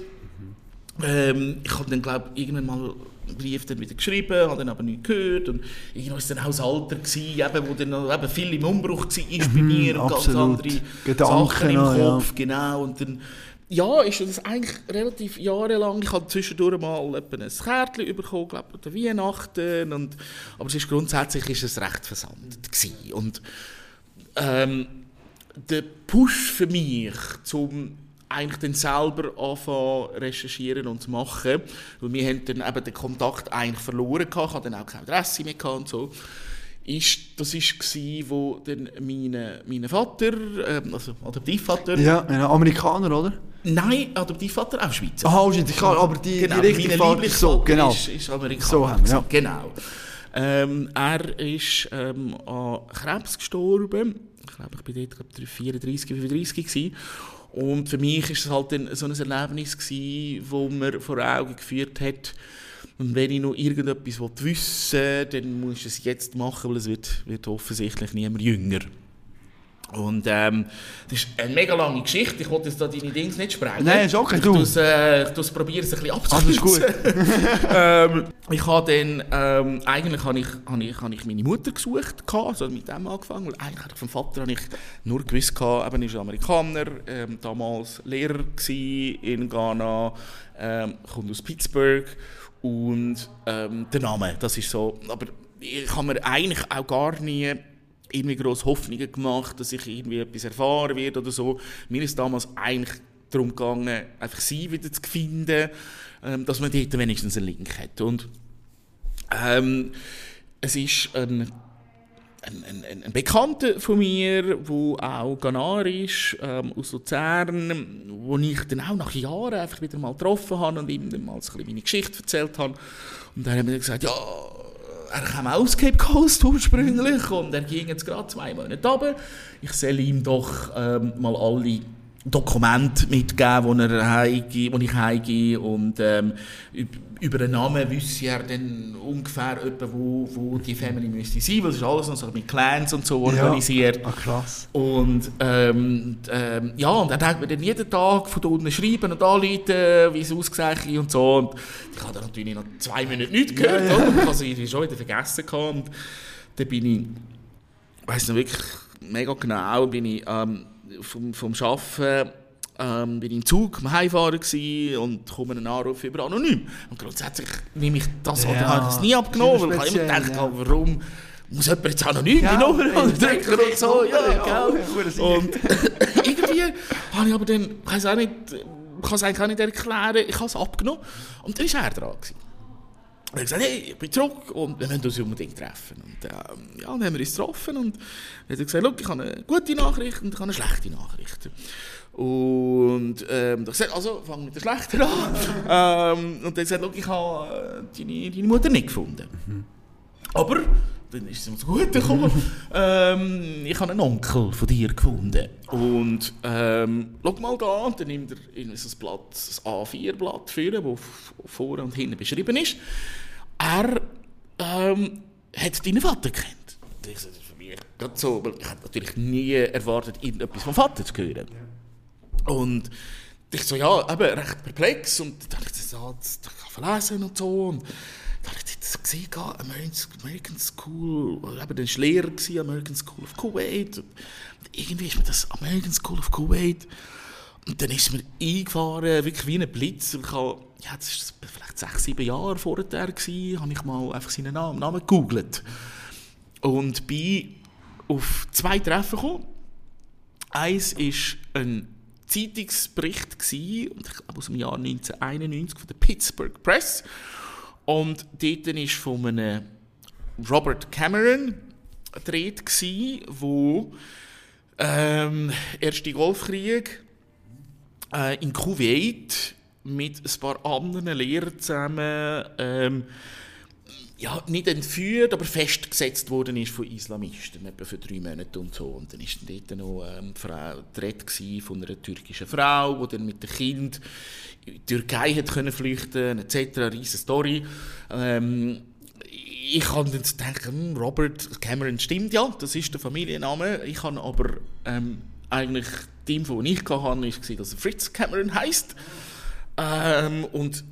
Ähm, ich habe dann, glaube irgendwann mal einen Brief dann wieder geschrieben, habe dann aber nichts gehört. Und irgendwann war es dann auch das Alter, gewesen, eben, wo dann noch eben viel im Umbruch war bei mir und ganz andere Gedanken Sachen im noch, ja. Kopf. Genau. Und dann, ja, ist das eigentlich relativ jahrelang. Ich habe zwischendurch mal ein Kärtchen bekommen, glaube ich, an Weihnachten. Und, aber es ist grundsätzlich ist es recht versandet. Gewesen. Und ähm, der Push für mich, zum eigentlich dann selber anfangen recherchieren und zu machen, weil wir haben dann eben den Kontakt eigentlich verloren gehabt, ich hatte dann auch keine Adresse mehr gehabt und so, ist, das war, wo dann meine, mein Vater, ähm, also Adoptivvater, Ja, ein Amerikaner, oder? nein, Adoptivvater auch Schweizer. Aha, ist klar, aber die, Genau, die richtige mein Vater, so, genau. Ist, ist Amerikaner. So haben wir, ja. Genau. Ähm, er ist ähm, an Krebs gestorben. Ich glaube, ich war dort glaub, 34, 35 gewesen. Und für mich war es halt so ein Erlebnis, gewesen, wo mir vor Augen geführt hat, und wenn ich noch irgendetwas wissen will, dann muss ich es jetzt machen, weil es wird, wird offensichtlich niemand jünger. Und ähm, das ist eine mega lange Geschichte. Ich wollte jetzt da deine Dings nicht sprengen. Nein, ist okay, ich du. tu's, äh, Ich tu's probieren, es ein bisschen abzukürzen. Alles gut. ähm, ich habe dann, ähm, eigentlich habe ich, habe ich, habe ich meine Mutter gesucht, also mit dem angefangen, weil eigentlich hatte ich vom Vater habe ich nur gewusst, gehabt, eben, er ist Amerikaner, ähm, damals Lehrer in Ghana, ähm, kommt aus Pittsburgh und ähm, der Name, das ist so, aber ich habe mir eigentlich auch gar nie irgendwie grosse Hoffnungen gemacht, dass ich irgendwie etwas erfahren werde oder so. Mir ist damals eigentlich darum gegangen, einfach sie wieder zu finden, ähm, dass man dort wenigstens einen Link hat. Und ähm, es ist ein, ein, ein, ein Bekannter von mir, der auch Ghanaer ist, ähm, aus Luzern, wo ich dann auch nach Jahren einfach wieder mal getroffen habe und ihm dann mal ein bisschen meine Geschichte erzählt habe. Und dann haben wir gesagt, ja, er kam aus Cape Coast ursprünglich und er ging jetzt gerade zwei Monate runter. Ich soll ihm doch ähm, mal alle Dokumente mitgeben, wo, er ich heimgehe und ähm, üb- über den Namen wüsste er dann ungefähr etwa, wo, wo die Family müsste sein, weil es ist alles noch so mit Clans und so organisiert. Ah, krass. Und ähm, ähm, ja, und er denkt mir dann jeden Tag von da unten schreiben und anrufen, wie es ausgesehen und so. Und ich habe dann natürlich noch zwei Minuten nichts gehört, Ja, ja. oder? Ich habe es schon wieder vergessen gehabt. Und dann bin ich, ich weiss noch wirklich mega genau, bin ich ähm, vom, vom Arbeiten ähm, bin ich im Zug am Heimfahren und komme einen Anruf über anonym. Und grundsätzlich nehme ich das, Ja, ja, habe ich das nie abgenommen, weil ich habe immer gedacht, ja. habe, warum, muss jemand jetzt anonym Ja, Nummer ey, und so, ja, ja, ja. Und irgendwie habe ich aber dann, ich weiß auch nicht, ich kann es eigentlich auch nicht erklären, ich habe es abgenommen und dann war er dran. Gewesen. Und er hat gesagt, hey, ich bin zurück und wir müssen uns unbedingt treffen. Und ähm, ja, dann haben wir uns getroffen und er hat gesagt, «Schau, ich habe eine gute Nachricht und ich habe eine schlechte Nachricht. Und ähm, ich gesagt, also fang mit der schlechten an. ähm, und er hat gesagt, «Schau, ich habe äh, deine, deine Mutter nicht gefunden. Aber dann ist es mir zu gut gekommen. ähm, ich habe einen Onkel von dir gefunden. Und ähm, schau mal da, und dann nimmt er ein Blatt, ein A4-Blatt für, wo f- vorne und hinten beschrieben ist. Er ähm, hat deinen Vater kennt. Und ich so, das ist für mich gerade so, weil ich hätte natürlich nie erwartet, irgendetwas vom Vater zu hören. Und ich so, ja, eben recht perplex. Und dann habe ich das, ja, das, das kann verlesen und so. Und dann habe ich das gesehen, American, School, eben, das war Lehrer, gewesen, American School of Kuwait. Und irgendwie ist mir das American School of Kuwait. Und dann ist mir eingefahren, wirklich wie ein Blitz. Ich habe, ja, das war vielleicht sechs, sieben Jahre vorher, gewesen, habe ich mal einfach seinen Namen, Namen gegoogelt. Und bin auf zwei Treffen gekommen. Eins war ein Zeitungsbericht, gewesen, aus dem Jahr 1991 von der Pittsburgh Press. Und dort war von einem Robert Cameron gedreht, gewesen, wo ähm, Erste Golfkrieg äh, in Kuwait mit ein paar anderen Lehrern zusammen ähm, ja, nicht entführt, aber festgesetzt worden ist von Islamisten, etwa für drei Monate und so. Und dann war dort noch ähm, Frau, die Rede von einer türkischen Frau, die dann mit dem Kind in die Türkei hat können flüchten etc. Eine riesige Story. Ähm, ich habe dann gedacht, hm, Robert Cameron stimmt ja, das ist der Familienname. Ich habe aber ähm, eigentlich die Info, ich hatte, war, dass er Fritz Cameron heisst. Ähm, und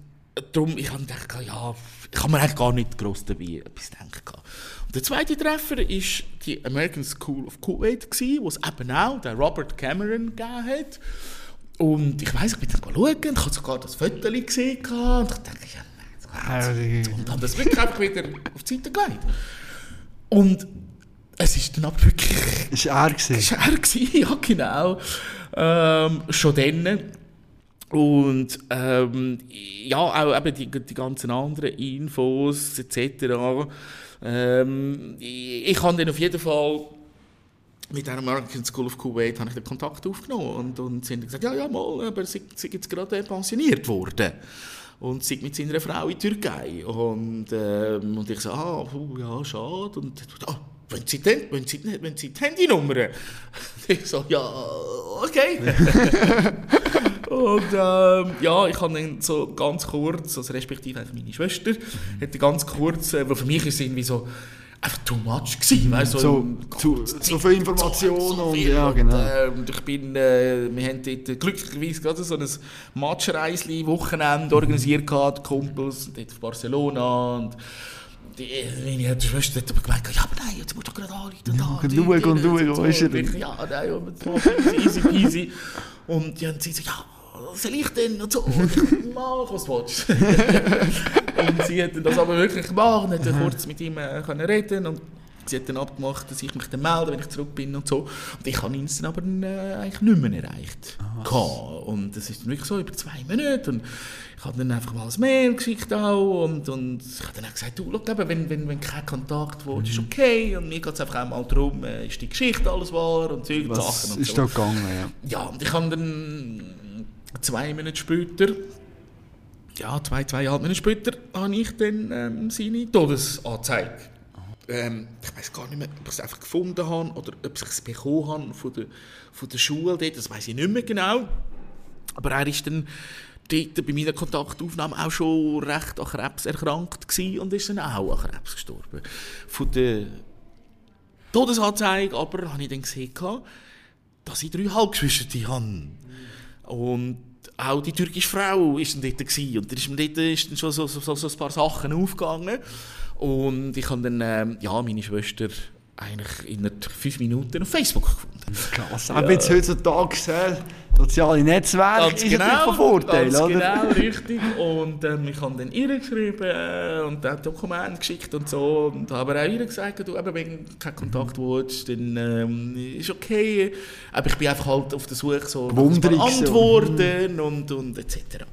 darum, ich habe gedacht, ja, ich habe mir eigentlich gar nicht gross dabei etwas gedacht. Und der zweite Treffer war die American School of Kuwait, gewesen, wo es eben auch den Robert Cameron gegeben hat. Und ich weiss, ich bin dann schauen, ich habe sogar das Foto gesehen und ich dachte, ja, nein, das und habe das wirklich einfach wieder auf die Seite gelegt. Und es ist dann aber wirklich Das war er. das war er, ja genau. Ähm, schon dann. Und ähm, ja, auch eben die, die ganzen anderen Infos etc. Ähm, ich, ich habe dann auf jeden Fall mit der American School of Kuwait habe ich den Kontakt aufgenommen und, und sie haben gesagt, ja, ja, mal, aber sie sind jetzt gerade pensioniert worden und sind mit seiner Frau in die Türkei und, ähm, und ich so, ah, puh, ja, schade und ah, wenn Sie, denn, wenn, Sie, wenn Sie die Handynummer ich so, ja, okay. und ähm, ja, ich habe dann so ganz kurz, also respektive einfach meine Schwester, hätte ganz kurz, äh, weil für mich ist es irgendwie so, einfach too much gewesen, weißt du, So, im- zu, so viel Information so und viel. ja, genau. Und, äh, und ich bin, äh, wir haben dort äh, glücklicherweise gerade so ein Matschreisli-Wochenende organisiert gehabt, die Kumpels, dort auf Barcelona und die, meine Schwester hat aber gemeint, ja, aber nein, jetzt musst du gerade anrufen. da, und schauen und dort, schauen, so. Und ich, denn? Ja, nein, und so, easy peasy. Und ja, und sie so, ja, soll ich denn? Und so, mach, was du willst. und sie hat das aber wirklich gemacht hat dann kurz mit ihm äh, können reden und sie hat dann abgemacht, dass ich mich dann melde, wenn ich zurück bin und so. Und ich habe ihn dann aber äh, eigentlich nicht mehr erreicht. gehabt. Und das ist dann wirklich so über zwei Minuten und ich habe dann einfach mal ein Mail geschickt auch und, und ich habe dann auch gesagt, du, schau, eben, wenn, wenn, wenn kein Kontakt wird, ist okay und mir geht es einfach auch mal darum, äh, ist die Geschichte alles wahr und solche Was Sachen und ist so. da gegangen, ja. Ja, und ich habe dann zwei Monate später, ja, zwei, zweieinhalb Monate später, habe ich dann ähm, seine Todesanzeige. Ähm, ich weiß gar nicht mehr, ob ich es einfach gefunden habe oder ob ich es bekommen habe von der, von der Schule dort, das weiß ich nicht mehr genau. Aber er ist dann dort bei meiner Kontaktaufnahme auch schon recht an Krebs erkrankt und ist dann auch an Krebs gestorben. Von der Todesanzeige aber habe ich dann gesehen, dass ich drei Halbgeschwister habe. Und auch die türkische Frau war dann dort. Gewesen. Und da ist dort ist dann schon so, so, so ein paar Sachen aufgegangen. Und ich habe dann ähm, ja, meine Schwester eigentlich in fünf Minuten auf Facebook gefunden. Klasse. Aber jetzt heutzutage äh, soziale Netzwerke Ganz ist genau, von Vorteil, ganz oder? genau, richtig. Und ähm, ich habe dann ihr geschrieben äh, und auch Dokumente geschickt und so. Und habe auch ihr gesagt, du, eben, wenn du keinen Kontakt willst, dann ähm, ist okay. Aber ich bin einfach halt auf der Suche so nach. Antworten und, und etc.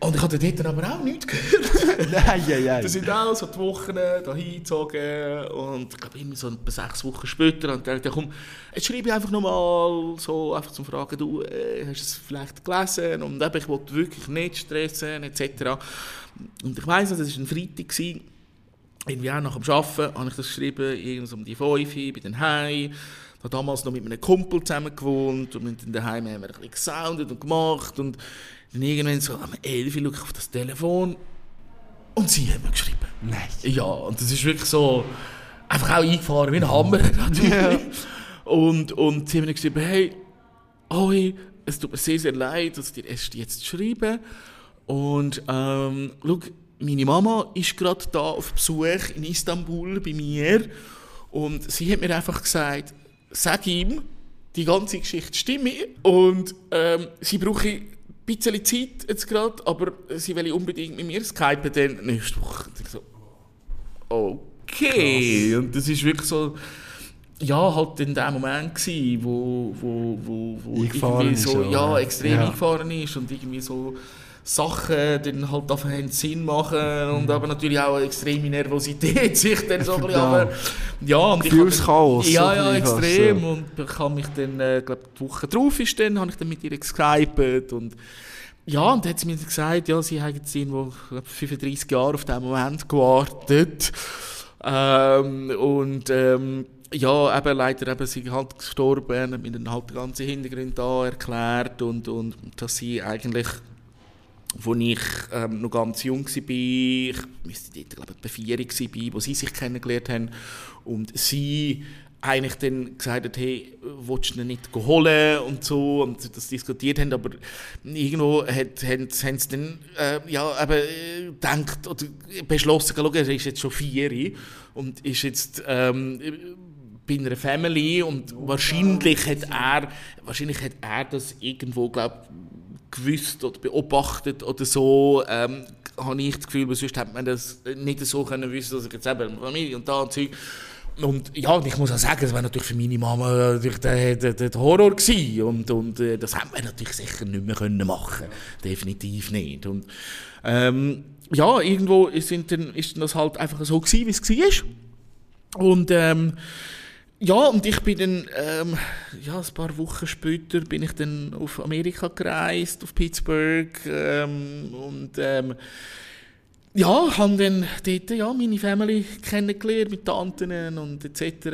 Und ich habe dort aber auch nichts gehört. Nein, nein, nein. Da sind auch so die Wochen da hingezogen und ich glaube immer so etwa sechs Wochen später und dachte, komm, jetzt schreibe ich einfach nochmal so, einfach zum Fragen, du, äh, hast es vielleicht gelesen und eben, ich wollte wirklich nicht stressen etc. Und ich weiss noch, das war ein Freitag, gewesen, irgendwie auch nach dem Arbeiten, habe ich das geschrieben, irgendwas um die 5 Uhr, bei den. Ich habe damals noch mit einem Kumpel zusammen gewohnt und in daheim haben wir ein bisschen gesoundet und gemacht und dann irgendwann so am 11 Uhr ich auf das Telefon und sie haben mir geschrieben. Nein. Ja, und das ist wirklich so einfach auch eingefahren wie ein Hammer natürlich. Ja. Und, und sie haben mir geschrieben, hey, Oi, es tut mir sehr, sehr leid, dass ich dir erst jetzt schreibe. Und ähm, schau, meine Mama ist gerade da auf Besuch in Istanbul bei mir und sie hat mir einfach gesagt, sag ihm, die ganze Geschichte stimme und ähm, sie brauche bisschen Zeit jetzt gerade, aber sie will unbedingt mit mir skypen dann nächste Woche. Und ich so, okay. Und das ist wirklich so, ja, halt in dem Moment gsi, wo, wo, wo, wo irgendwie so, ja, oder? extrem Ja. eingefahren ist und irgendwie so Sachen dann halt anfangen Sinn machen und aber natürlich auch eine extreme Nervosität sich dann so ein bisschen, Ja. aber ja, und Gefühlschaos, ja, ja, extrem ja. und ich habe mich dann, äh, glaube die Woche drauf ist dann, habe ich dann mit ihr geskypet und ja, und dann hat sie mir gesagt, ja, sie haben jetzt irgendwo ich glaub, 35 Jahre auf diesen Moment gewartet. Ähm, und ähm, ja, eben leider eben, sie halt gestorben, hat mir dann halt den ganzen Hintergrund da erklärt und, und dass sie eigentlich, als ich ähm, noch ganz jung war, ich müsste dort, glaube ich, vier war, wo sie sich kennengelernt haben und sie eigentlich dann gesagt hat, hey, willst du ihn nicht holen und so und das diskutiert haben, aber irgendwo hat, haben, haben sie dann äh, ja, eben, äh, gedacht oder beschlossen, schau, er ist jetzt schon vier und ist jetzt ähm, bei einer Family und wahrscheinlich hat er wahrscheinlich hat er das irgendwo glaub, gewusst oder beobachtet oder so ähm, habe ich das Gefühl, weil sonst hätte man das nicht so können wissen, dass ich jetzt eben Familie und da und Zeug und ja, ich muss auch sagen, das war natürlich für meine Mama natürlich der, der, der Horror gewesen. Und, und äh, das hätten wir natürlich sicher nicht mehr können machen Definitiv nicht. Und ähm, ja, irgendwo ist, ist das halt einfach so gewesen, wie es war. Und ähm, ja, und ich bin dann, ähm, ja, ein paar Wochen später bin ich dann auf Amerika gereist, auf Pittsburgh ähm, und ähm, ja, habe dann dort ja, meine Family kennengelernt mit Tanten und etc.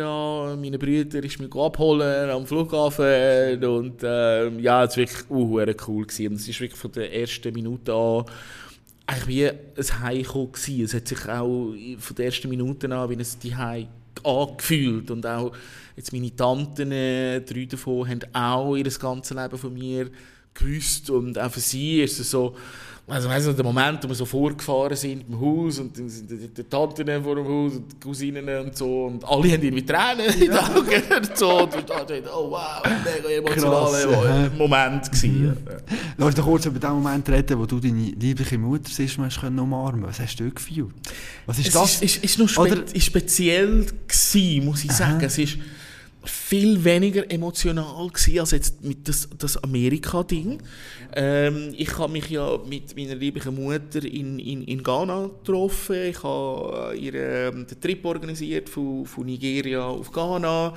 Meine Brüder ist mich abholen am Flughafen und ähm, ja, es war wirklich uh, cool gewesen. Und es ist wirklich von der ersten Minute an eigentlich wie ein Heimkommen. Es hat sich auch von der ersten Minute an wie ein Zuhause angefühlt. Und auch jetzt meine Tanten, äh, drei davon, haben auch ihr ganzes Leben von mir gewusst. Und auch für sie ist es so, also weißt du, der Moment, wo wir so vorgefahren sind im Haus und dann sind die, die Tanten vor dem Haus und die Cousinen und so und alle haben irgendwie Tränen in den Augen und so und ich dachte, oh wow, mega emotionaler Krass, Moment gewesen. Ja. Lass uns doch kurz über den Moment reden, wo du deine liebliche Mutter siehst, hast können umarmen. Was hast du gefühlt? Was ist Es das? ist, ist, ist noch spe Oder- ist speziell gewesen, muss ich sagen. Es ist viel weniger emotional gewesen als jetzt mit das, das Amerika-Ding. Ähm, ich habe mich ja mit meiner lieblichen Mutter in, in, in Ghana getroffen. Ich habe ihr ähm, den Trip organisiert von, von Nigeria auf Ghana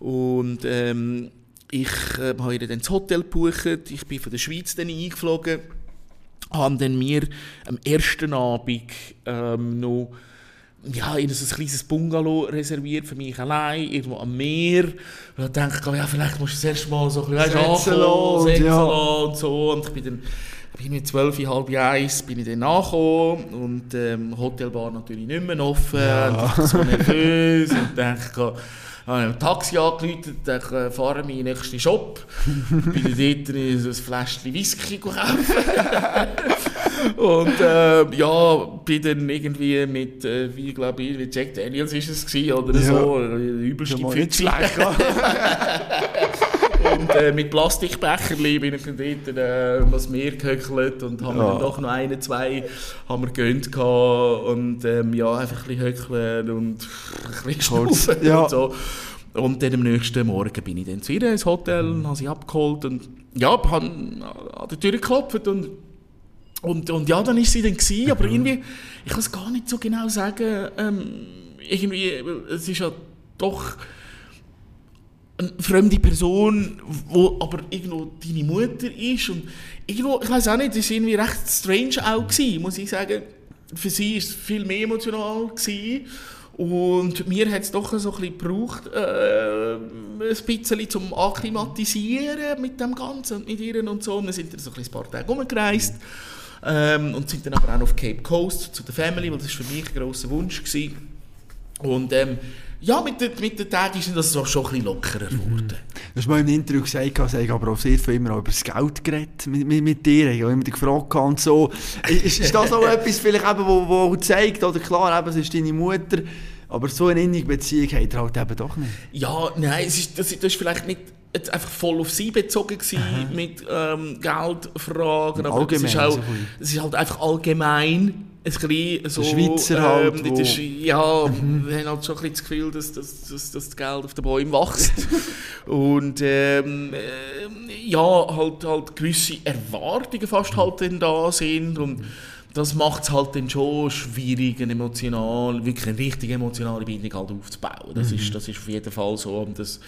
und ähm, ich äh, habe ihr dann das Hotel gebucht. Ich bin von der Schweiz dann eingeflogen haben dann mir am ersten Abend ähm, noch ja, in so ein kleines Bungalow reserviert für mich allein, irgendwo am Meer. Und dann dachte ich, ja, vielleicht musst du das erste Mal so ein bisschen ankommen, ja. und so. Und ich bin dann bin mit zwölf, halb eins bin ich dann nachgekommen und ähm, Hotel war natürlich nicht mehr offen Ja. und ich war so nervös und dachte, ich habe ein Taxi angerufen, dachte, ich fahre in meinen nächsten Shop, bin dort ein Fläschchen Whisky gekauft und äh, ja, bin dann irgendwie mit, äh, wie glaube ich, mit Jack Daniels ist es gewesen, oder Ja. so, übelste Ja, Und äh, mit Plastikbecherli bin ich dann dort äh, was Meer gehöckelt und haben Ja. dann doch noch eine, zwei haben wir gönnt gehabt und ähm, ja, einfach ein bisschen höckeln und ein bisschen ja. und so. Und dann am nächsten Morgen bin ich dann zu ihr ins Hotel und habe sie abgeholt und ja, habe an der Tür geklopft und und, und ja, dann ist sie dann gewesen, aber irgendwie, ich kann es gar nicht so genau sagen, ähm, irgendwie, es ist ja doch eine fremde Person, wo aber irgendwo deine Mutter ist und irgendwo, ich weiß auch nicht, es war irgendwie recht strange auch gewesen, muss ich sagen. Für sie ist es viel mehr emotional gewesen. Und mir hat es doch so ein bisschen gebraucht, äh, ein bisschen zum Akklimatisieren mit dem Ganzen und mit ihr und so. Wir sind dann so ein paar Tage rumgereist ähm, und sind dann aber auch auf Cape Coast zu der Family, weil das war für mich ein grosser Wunsch. Gewesen. Und ähm, ja, mit den, mit den Tagen ist das so schon ein bisschen lockerer geworden. Du hast mal im Interview gesagt, dass ich aber auch sehr viel immer auch über das Geld geredet mit, mit, mit dir. Ich habe immer gefragt und so. Ist, ist das auch etwas vielleicht eben, wo, wo zeigt, oder klar, eben, es ist deine Mutter, aber so eine innige Beziehung hat er halt eben doch nicht. Ja, nein, es ist, das, das ist vielleicht nicht jetzt einfach voll auf sie bezogen gewesen mit ähm, Geldfragen, aber es ist, auch, so bisschen. es ist halt einfach allgemein ein bisschen so... Schweizer halt, ähm, wo- das ist, Ja, wir haben halt schon ein bisschen das Gefühl, dass, dass, dass, dass das Geld auf den Bäumen wächst. Und ähm, ähm, ja, halt, halt gewisse Erwartungen fast halt dann da sind und das macht es halt dann schon schwierig, eine emotional, wirklich eine richtig emotionale Bindung halt aufzubauen. Das, ist, das ist auf jeden Fall so. Und das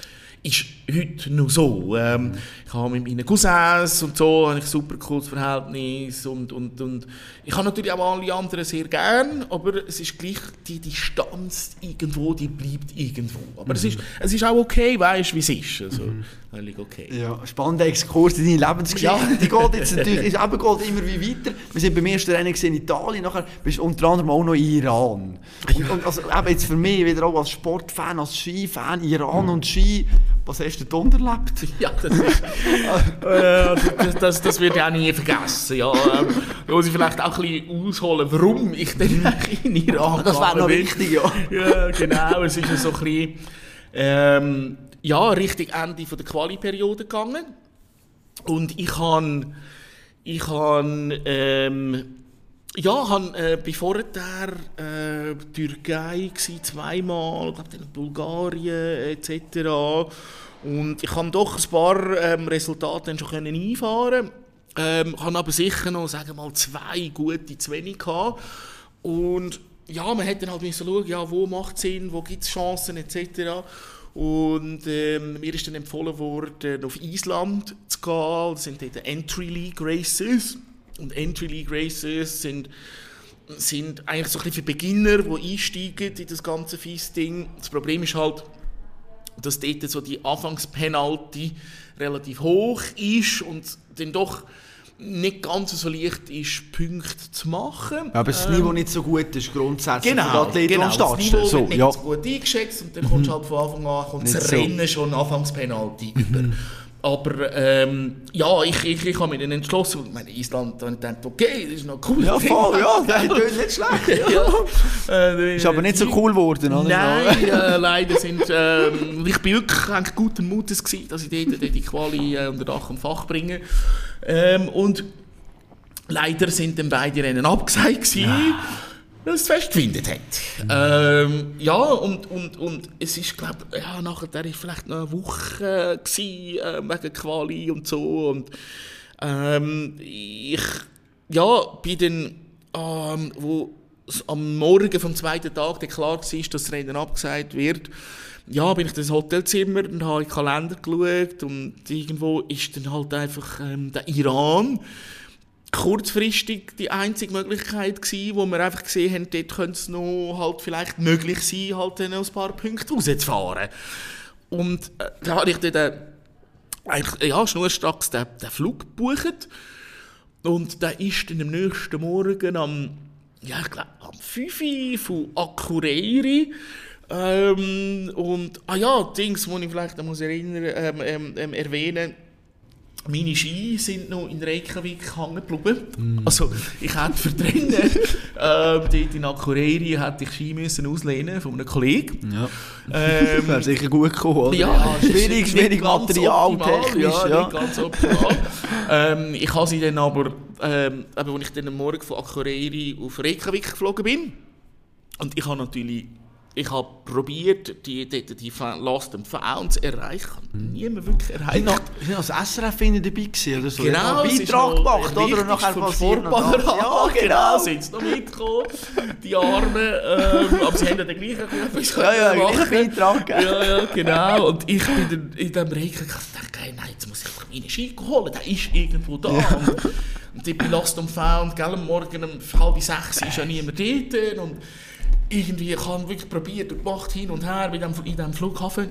ist heute noch so. Ähm, ich habe mit meinen Cousins und so habe ich ein super cooles Verhältnis und, und, und ich habe natürlich auch alle anderen sehr gern, aber es ist gleich die Distanz irgendwo, die bleibt irgendwo. Aber es, ist, es ist auch okay, weißt du, wie es ist. Also, völlig okay. Ja, spannender Exkurs in deine Lebensgeschichte. Ja. Die geht jetzt natürlich, ist eben geht immer wie weiter. Wir sind beim ersten Rennen in Italien, nachher bist du unter anderem auch noch in Iran. Und, und also eben jetzt für mich, wieder auch als Sportfan, als Skifan, Iran und Ski, was hast du dort erlebt? Ja, das ist, äh, das, das, das wird ich auch nie vergessen. Ja, ähm, da muss ich vielleicht auch ein bisschen ausholen, warum ich denn in Iran Das wäre noch wichtig, ja. Ja, genau. Es ist ja so ein bisschen, ähm, ja, richtig Ende der Quali-Periode gegangen. Und ich habe, ich habe, ähm, ja, han, äh, bin vorher äh, Türkei gsi, zweimal, glaube in Bulgarien etc. Und ich habe doch ein paar ähm, Resultate dann schon einfahren. Ähm, habe aber sicher noch, sagen mal, zwei gute zu wenig. Und ja, man hätte dann halt müssen schauen, ja, wo macht es Sinn, wo gibt es Chancen etc. Und ähm, mir ist dann empfohlen worden, auf Island zu gehen. Das sind dort Entry League Races. Und Entry League Races sind, sind eigentlich so ein bisschen für Beginner, die einsteigen in das ganze Fies-Ding. Das Problem ist halt, dass dort so die Anfangspenalty relativ hoch ist und dann doch nicht ganz so leicht ist, Punkte zu machen. Aber das Niveau nicht so gut ist grundsätzlich Genau, für Athleten, genau. die das am Start Niveau stehen. So, nicht ja. so gut eingeschätzt und dann kommst du halt von Anfang an kommt das so. Rennen schon Anfangspenalty über. Aber ähm, ja, ich, ich, ich habe mich dann entschlossen, ich meine, Island, dann gedacht, okay, das ist noch cool. Ja, voll, ja, das ist nicht schlecht. ja. Äh, Ist aber nicht so cool geworden, oder? Nein, äh, leider sind. Ähm, ich bin wirklich eigentlich guten Mutes gewesen, dass ich dort, dort die Quali äh, unter Dach und Fach bringe. Ähm, und leider sind dann beide Rennen abgesagt gewesen. Weil es festgefindet hat. Ähm, ja, und, und, und es ist, glaube ja, nachher der ist vielleicht noch eine Woche gewesen, äh, wegen Quali und so. Und ähm, ich ja, bin dann, ähm, wo am Morgen vom zweiten Tag dann klar war, dass das Rennen abgesagt wird, ja, bin ich in das Hotelzimmer und habe in den Kalender geschaut und irgendwo ist dann halt einfach ähm, der Iran kurzfristig die einzige Möglichkeit gewesen, wo wir einfach gesehen haben, dort könnte es noch halt vielleicht möglich sein, halt dann ein paar Punkte rauszufahren. Und äh, da habe ich dann äh, eigentlich, ja, schnurstracks den, den Flug gebucht. Und der ist dann am nächsten Morgen am, ja, ich glaube, am 5 Uhr von Akureyri. Ähm, und, ah ja, Dings, wo ich vielleicht muss erinnern, ähm, ähm, ähm, erwähnen meine Ski sind noch in Reykjavik hängen geblieben. Also, ich hätte drinnen, ähm, dort in Akureyri, hätte ich Ski müssen auslehnen von einem Kollegen. Ja. Ähm, Wäre sicher gut gekommen, oder? ja, schwierig, schwierig nicht ganz Material, optimal, technisch, ja, ja. nicht ganz optimal. ähm, ich habe sie dann aber, ähm, eben, als ich dann am Morgen von Akureyri auf Reykjavik geflogen bin, und ich habe natürlich, ich habe probiert, die, die, die Lost and Found zu erreichen. Mhm. Niemand wirklich erreicht. sind das SRF dabei gewesen, oder so? Genau, einen Beitrag gemacht, oder? Und nachher passiert. Ja, Ja, genau, sind sie noch mitgekommen, die Armen. Ähm, aber sie haben ja den gleichen etwas Ja, ja, gleich Beitrag. Ja, ja, genau. Und ich bin dann in diesem Regen gedacht, hey, nein, jetzt muss ich meine Ski holen, der ist irgendwo da. Und, und ich bin lost and found, gell, am Morgen um halb sechs ist ja niemand dort. Und irgendwie, ich habe wirklich probiert und gemacht, hin und her in diesem, in diesem Flughafen.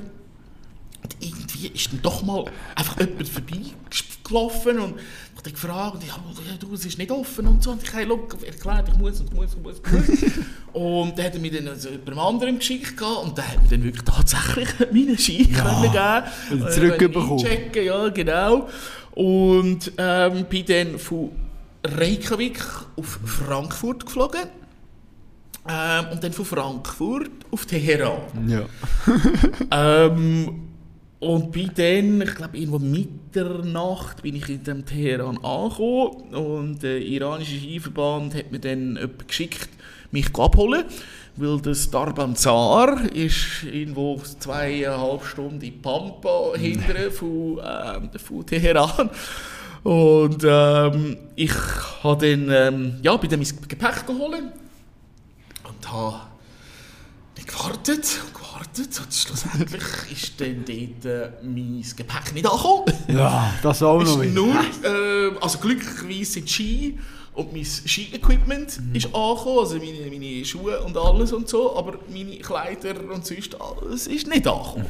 Und irgendwie ist dann doch mal einfach jemand vorbeigelaufen und hat dann gefragt, und ich habe ja, du, es ist nicht offen und so. Und ich habe look, erklärt, ich muss und muss und muss. Und, dann hat er mich dann also über einen anderen geschickt gehabt, und der hat mir dann wirklich tatsächlich meine Ski können geben und Äh, zurückbekommen. Ja, genau. Und ähm, bin dann von Reykjavik auf Frankfurt geflogen. Ähm, und dann von Frankfurt auf Teheran. Ja. Ähm, und bin dann, ich glaube, irgendwo Mitternacht bin ich in dem Teheran angekommen und der iranische Skiverband hat mir dann jemanden geschickt, mich abholen, weil das Darbanzar ist irgendwo zweieinhalb Stunden in Pampa hinterher von, ähm, von Teheran. Und ähm, ich habe dann, ähm, ja, bin dann mein Gepäck geholt und habe dann gewartet und gewartet und schlussendlich ist dann dort äh, mein Gepäck nicht angekommen. Ja, das auch noch ist nur, äh, also glücklicherweise sind Ski und mein Ski-Equipment ist angekommen, also meine, meine Schuhe und alles und so, aber meine Kleider und sonst alles ist nicht angekommen.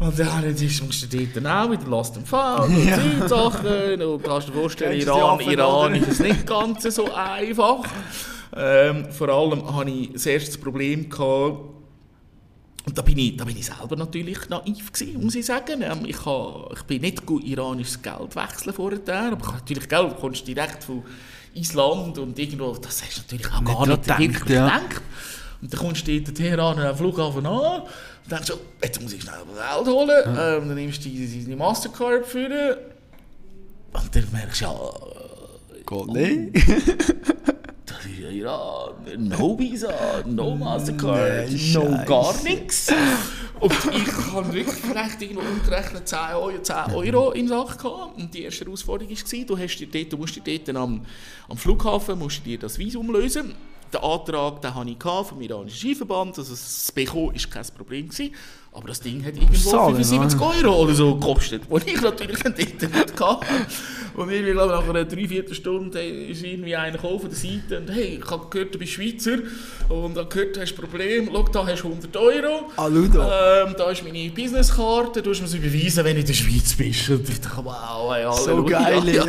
Und dann ist- musst du dort dann auch wieder Last and Found und solche Sachen. Und kannst dir vorstellen, Iran, Iran ist es nicht ganz so einfach. Ähm, vor allem hatte ich das erste Problem gehabt, und da bin ich, da bin ich selber natürlich naiv gewesen, muss ich sagen. Ähm, ich, ha, ich bin nicht gut iranisches Geld wechseln vorher, aber ich habe natürlich Geld, du kommst direkt von Island und irgendwo, das hast du natürlich auch gar Nicht nicht dran wirklich gedacht, ja. gedacht. Und dann kommst du dort Teheran am Flughafen an und denkst so, jetzt muss ich schnell Geld holen. Ähm, dann nimmst du die Mastercard für und dann merkst du, ja, Gott, nee. ja. No Visa, no Mastercard, Nee, no gar nichts. Und ich habe wirklich vielleicht irgendwo umgerechnet 10 Euro, 10 Euro im Sack gehabt. Und die erste Herausforderung war, du, hast dir dort, du musst dir dort am, am Flughafen musst dir das Visum lösen. Den Antrag den hatte ich vom iranischen Skiverband, also das bekommen war kein Problem. Gewesen. Aber das Ding hat irgendwo Zahlen, 75 Euro oder so gekostet, die ich natürlich dort nicht hatte. Und irgendwie, glaube nach einer Dreiviertelstunde ist irgendwie einer von der Seite und hey, ich habe gehört, du bist Schweizer und habe gehört, du hast ein Problem, schau, da hast du 100 Euro. Ah, schau da. Ähm, da ist meine Businesskarte, du musst mir sie beweisen, wenn du in der Schweiz bist. Und ich dachte, wow, ey, So Halleluja. geil, ja.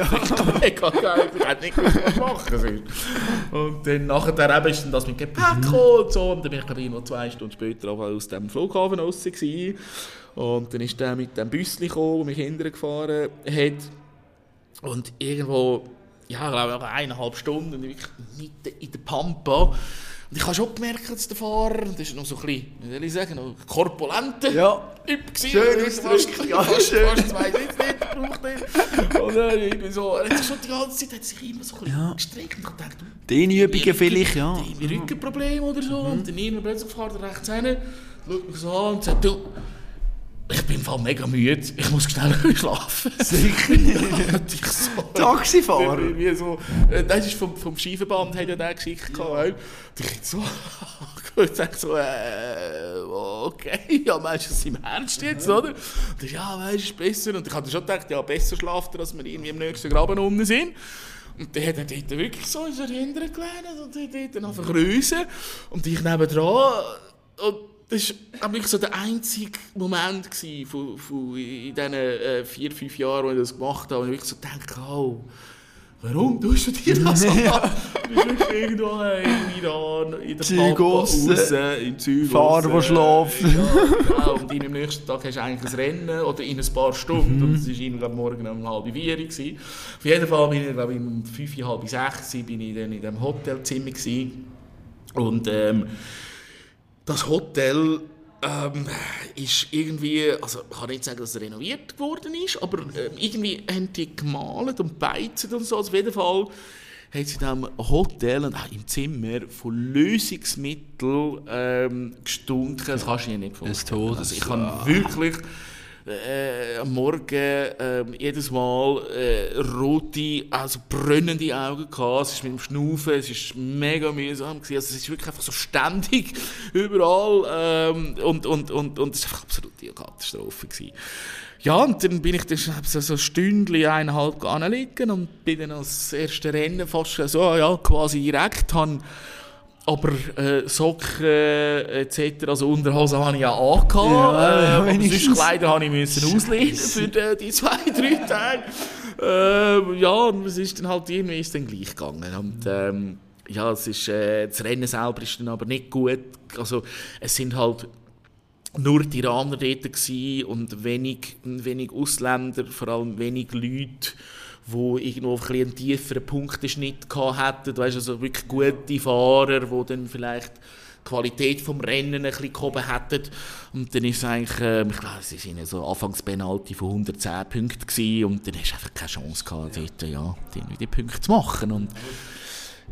Mega geil, ich hätte nicht gewusst, was machen soll. Und dann nachher eben ist dann das mit Gepäck gekommen und so. Und dann bin ich, glaube ich, noch zwei Stunden später aus dem Flughafen raus gewesen. Und dann ist der mit dem Büsschen gekommen, der mich hinterher gefahren hat. Und irgendwo, ja, ich glaube nach eineinhalb Stunden, wirklich mitten in der Pampa. Und ich habe schon gemerkt, dass der Fahrer, das ist noch so ein bisschen, wie soll ich sagen, noch korpulenter Ja. Typ gewesen. Schön ausgedrückt, ja, fast, schön. fast zwei. Und dann irgendwie so, er hat sich schon die ganze Zeit hat sich immer so ein bisschen Ja. gestreckt und ich dachte, du, Dehnübungen vielleicht, ja. Rückenproblem oder so. Und dann irgendwann plötzlich fährt er rechts hin, schaut mich so an und sagt, du, ich bin im Fall mega müde, ich muss schnell schlafen. Sicher. Ich so, Taxifahrer. wie, so, das ist vom, vom Skiverband, hat er den geschickt. Ja. Ich so, ich sag so, äh, okay, ja, meinst du es im Ernst jetzt, oder? Und er, ja, weißt du, besser. Und ich hatte schon gedacht, ja, besser schlaft er, als wir irgendwie im nächsten Graben unten sind. Und dann hat er dort wirklich so, ist er hinterher gelehnt und hat dort grüßen. Und ich nebendran. Und das war glaub ich so der einzige Moment von, von in diesen äh, vier, fünf Jahren, wo ich das gemacht habe, wo ich wirklich so dachte, oh, warum tust du dir das an? Du bist wirklich irgendwo im Iran, in der Pampa, aussen. im Zeug Fahrer, raus, die schlafen. Ja, genau. Und am nächsten Tag hast du eigentlich ein Rennen oder in ein paar Stunden. Und es war ich, morgen um halb vier. gewesen. Auf jeden Fall bin ich, glaube ich, um fünf, halb sechs bin ich dann in diesem Hotelzimmer. Gewesen. Und ähm, das Hotel ähm, ist irgendwie, also ich kann nicht sagen, dass es renoviert worden ist, aber ähm, irgendwie haben die gemalt und beizt und so. Also auf jeden Fall haben sie in diesem Hotel und auch im Zimmer von Lösungsmitteln ähm, gestunken. Das kannst du dir nicht vorstellen. Also ich kann wirklich äh, am Morgen äh, jedes Mal äh, rote, also brennende Augen gehabt. Es ist mit dem Schnaufen, es ist mega mühsam gewesen. Also es ist wirklich einfach so ständig überall ähm, und, und, und, und es ist einfach absolut eine Katastrophe gewesen. Ja, und dann bin ich dann so, so Stündchen, eineinhalb anliegen und bin dann als erste Rennen fast so, ja, quasi direkt, habe aber äh, Socken äh, etc., also Unterhose habe ich ja angehabt, Ja, äh, aber sonst Kleider habe ich müssen auslehnen für die, die zwei, drei Tage. Äh, ja, und es ist dann halt irgendwie ist dann gleich gegangen. Und, ähm, ja, es ist, äh, das Rennen selber ist dann aber nicht gut. Also, es sind halt nur die Iraner dort und wenig, wenig Ausländer, vor allem wenig Leute, die irgendwo ein bisschen einen tieferen Punktenschnitt gehabt hätten. Weißt, also wirklich gute Fahrer, die dann vielleicht die Qualität vom Rennen ein bisschen gehoben hätten. Und dann ist es eigentlich, äh, ich glaube, es war so Anfangspenalty von 110 Punkten gewesen, und dann hast du einfach keine Chance gehabt, dort, ja, die, die Punkte zu machen. Und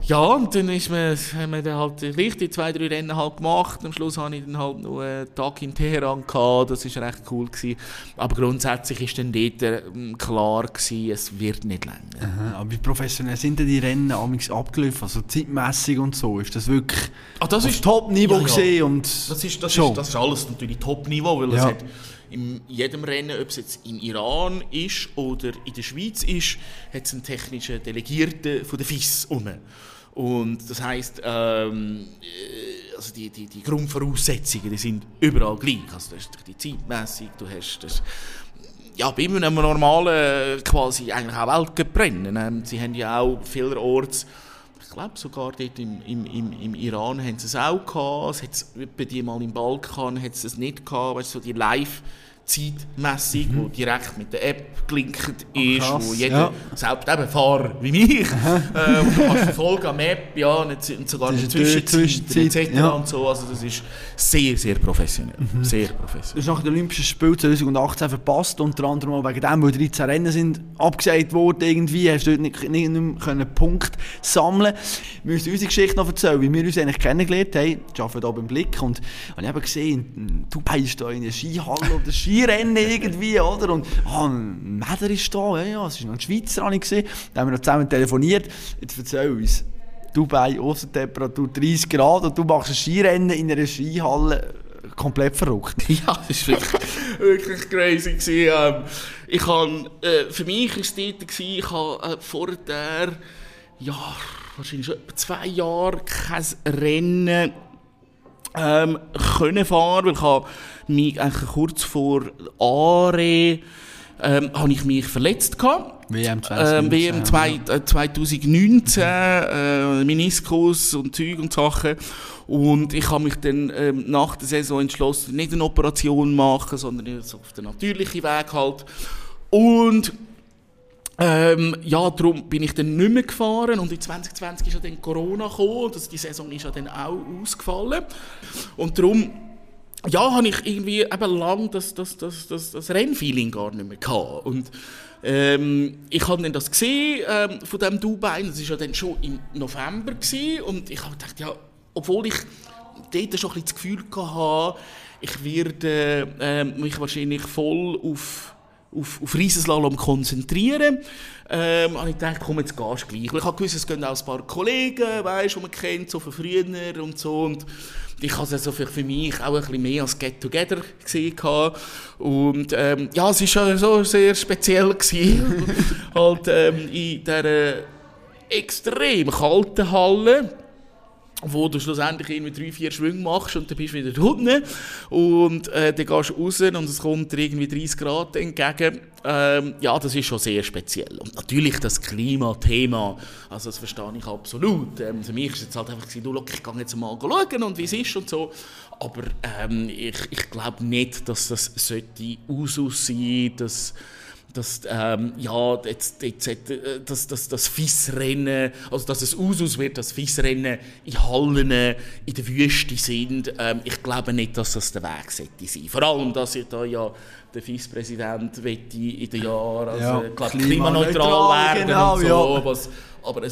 ja, und dann ist man, haben wir dann halt die zwei, drei Rennen halt gemacht. Am Schluss hatte ich dann halt noch einen Tag in Teheran. Gehabt. Das war recht cool. Gewesen. Aber grundsätzlich war dann dort ähm, klar, gewesen, es wird nicht länger. Aha, Aber wie professionell sind denn die Rennen amigs abgelaufen? Also zeitmässig und so? Ist das wirklich Ah, das auf Top-Niveau ja, ja. Und Das ist, das, ist, das ist alles natürlich Top-Niveau, weil es Ja. hat in jedem Rennen, ob es jetzt im Iran ist oder in der Schweiz ist, hat es einen technischen Delegierten von der FIS unten. Und das heisst, ähm, äh, also die, die, die Grundvoraussetzungen die sind überall gleich. Also du hast die zeitmässig, du hast das ja, bei einem normalen, quasi eigentlich auch Weltcuprennen. Ähm, sie haben ja auch vielerorts, glaube sogar dort im, im, im, im Iran haben sie es auch gehabt, es hat's etwa die mal im Balkan hat es nicht gehabt, weißt so die live Zeitmessung, wo direkt mit der App gelinkt ist, krass, wo jeder, ja. selbst eben Fahrer wie mich, äh, und du kannst verfolgen am App, ja, nicht, und sogar Das eine ist eine Zwischenzeit, Zwischenzeit, etc. ja. und so, also das ist sehr, sehr professionell, sehr professionell. Du hast nach den Olympischen Spielen 2018 verpasst, unter anderem auch wegen dem, weil 13 Rennen sind abgesagt worden irgendwie, hast du dort nicht, nicht, nicht mehr können Punkt sammeln Wir müssen unsere Geschichte noch erzählen, wie wir uns eigentlich kennengelernt haben. Ich arbeite hier beim Blick und habe eben gesehen, Dubai ist da in der Skihalle oder Skirennen irgendwie, oder? Und ah, ein Mäder ist da, ja, ja, es ist noch ein Schweizer, habe ich gesehen. Dann haben wir noch zusammen telefoniert. Jetzt erzähl uns. Dubai, Aussentemperatur 30 Grad und du machst ein Skirennen in einer Skihalle. Komplett verrückt. Ja, das war wirklich, wirklich crazy. Ähm, ich han, äh, für mich war es dort, gewesen, ich habe äh, vorher, ja, wahrscheinlich schon etwa zwei Jahre kein Rennen ähm, können fahren, weil ich habe mich eigentlich kurz vor Are ähm, habe ich mich verletzt gehabt. WM Ähm, WM zwei, äh, 2019, äh, Meniskus und Zeug und Sachen. Und ich habe mich dann ähm, nach der Saison entschlossen, nicht eine Operation machen, sondern so auf den natürlichen Weg halt. Und ähm, ja, darum bin ich dann nicht mehr gefahren und in 2020 ist ja dann Corona gekommen, das, die Saison ist ja dann auch ausgefallen. Und darum ja, habe ich irgendwie eben lang das, das, das, das, das Rennfeeling gar nicht mehr gehabt. Und ähm, ich habe dann das gesehen ähm, von dem Dubai, das war ja dann schon im November gewesen, und ich habe gedacht, ja, obwohl ich dort schon ein bisschen das Gefühl hatte, ich werde ähm, mich wahrscheinlich voll auf auf, auf Riesenslalom konzentrieren. Ähm, habe ich gedacht, komm, jetzt gehst du gleich. Ich habe gewusst, es gehen auch ein paar Kollegen, weißt, die man kennt, so von früher und so. Und ich habe es also für, mich auch ein bisschen mehr als Get-Together gesehen. Und ähm, ja, es war schon so sehr speziell. Halt ähm, in dieser extrem kalten Halle wo du schlussendlich irgendwie drei, vier Schwünge machst und dann bist du wieder unten und äh, dann gehst du raus und es kommt dir irgendwie 30 Grad entgegen. Ähm, ja, das ist schon sehr speziell. Und natürlich das Klimathema, also das verstehe ich absolut. Ähm, für mich war es halt einfach, du, look, ich gehe jetzt mal schauen und wie es ist und so. Aber ähm, ich, ich glaube nicht, dass das sollte Usus sein, dass dass, ähm, ja, jetzt, jetzt, äh, dass, dass das Fissrennen, also dass es Usus wird, dass Fissrennen in Hallen in der Wüste sind. Ähm, ich glaube nicht, dass das der Weg sollte sein. Vor allem, dass ich da ja der Vizepräsident in den Jahren also, ja, klimaneutral werden genau, und so, ja. was, aber ein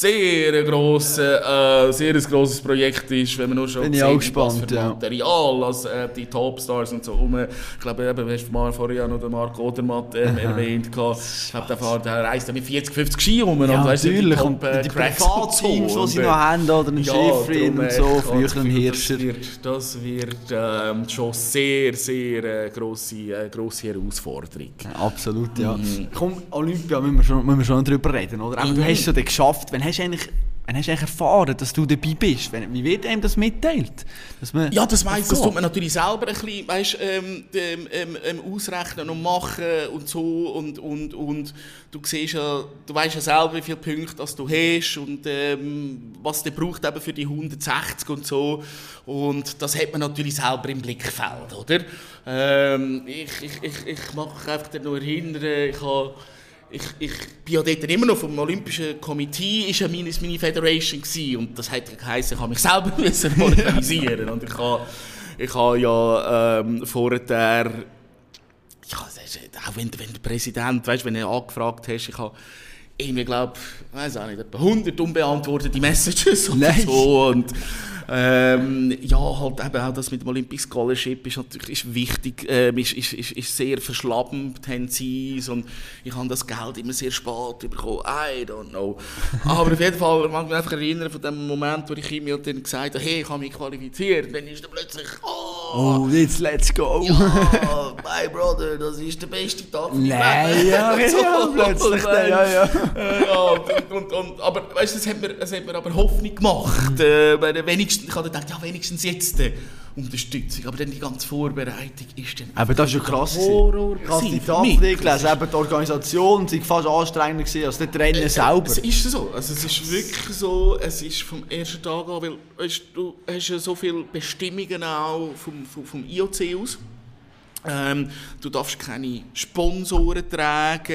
sehr grosses, äh, sehr ein grosses Projekt ist, wenn man nur schon Bin sieht, gespannt, was für ja. Material, also, äh, die Topstars und so um. Ich glaube, eben, hast du vorher noch den Marc Odermatt äh, erwähnt. Ich glaube, der, fährt, der reist mit 40, 50 Ski rum. Ja, und, weißt, natürlich. Und die, äh, die Privatteams, die sie noch haben, oder ein ja, Schifrin und so, früher ein Hirscher. Das wird, ähm, schon sehr, sehr äh, grosse, äh, grosse Herausforderung. Ja, absolut, ja. Mhm. Komm, Olympia müssen wir schon, müssen wir schon drüber reden, oder? Aber mhm. du hast es ja geschafft. Wann hast du eigentlich Wann hast du erfahren, dass du dabei bist? Wie wird einem das mitteilt? Dass man ja, das weiss, das tut man natürlich selber ein bisschen weißt, ähm, ähm, ähm, ausrechnen und machen und so. Und, und, und du siehst ja, du weißt ja selber, wie viele Punkte du hast und ähm, was der braucht eben für die 160 und so. Und das hat man natürlich selber im Blickfeld, oder? Ähm, ich, ich, ich, ich mache einfach nur erinnern, ich habe ich, ich bin ja dort immer noch vom Olympischen Komitee, ist ja meine, meine Federation gewesen, und das hat geheißen, ich habe mich selber müssen organisieren. Und ich habe, ich habe ja ähm, vorher, ja, auch wenn, wenn der Präsident, weißt, wenn du angefragt hast, ich habe irgendwie, glaube weiß auch nicht, etwa 100 unbeantwortete Messages und so. Und ähm, ja, halt eben auch das mit dem Olympic Scholarship ist natürlich ist wichtig, ähm, ist, ist, ist, ist sehr verschlappend, haben sie und ich habe das Geld immer sehr spät bekommen, I don't know. Aber auf jeden Fall, man mich einfach erinnern von dem Moment, wo ich ihm dann gesagt habe, hey, ich habe mich qualifiziert, dann ist er plötzlich, oh, oh jetzt let's go. Ja, my brother, das ist der beste Tag Nein, ja, ja, ja, plötzlich, ja, ja. Äh, ja und, und, und, aber weißt du, es hat mir, es hat mir aber Hoffnung gemacht, äh, wenigstens wenigstens, ich habe gedacht, ja, wenigstens jetzt äh, Unterstützung. Aber dann die ganze Vorbereitung ist dann. Aber das ist ja krass. Horror. Ich habe die Tafel gelesen, eben die Organisation war fast anstrengender gewesen als das Rennen äh, selber. Es ist so. Also es ist wirklich so, es ist vom ersten Tag an, weil weißt, du hast ja so viele Bestimmungen auch vom, vom, vom IOC aus. Ähm, du darfst keine Sponsoren tragen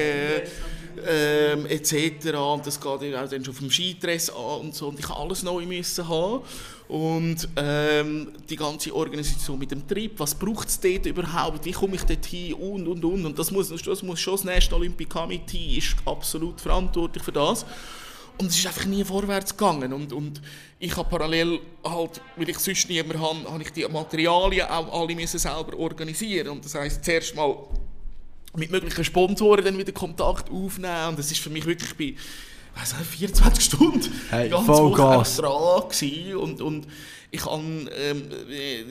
ähm, etc. Und das geht auch dann schon vom Skidress an und so. Und ich alles neu müssen haben. Und ähm, die ganze Organisation mit dem Trip, was braucht es dort überhaupt, wie komme ich dort hin und und und. Und das muss, das muss schon das National Olympic Committee ist absolut verantwortlich für das. Und es ist einfach nie vorwärts gegangen. Und, und ich habe parallel, halt, weil ich sonst niemand habe, habe ich die Materialien auch alle müssen selber organisieren. Und das heisst, zuerst mal mit möglichen Sponsoren dann wieder Kontakt aufnehmen. Und das ist für mich wirklich bei also 24 Stunden hey, ganz Vollgas dran und, und ich habe ähm,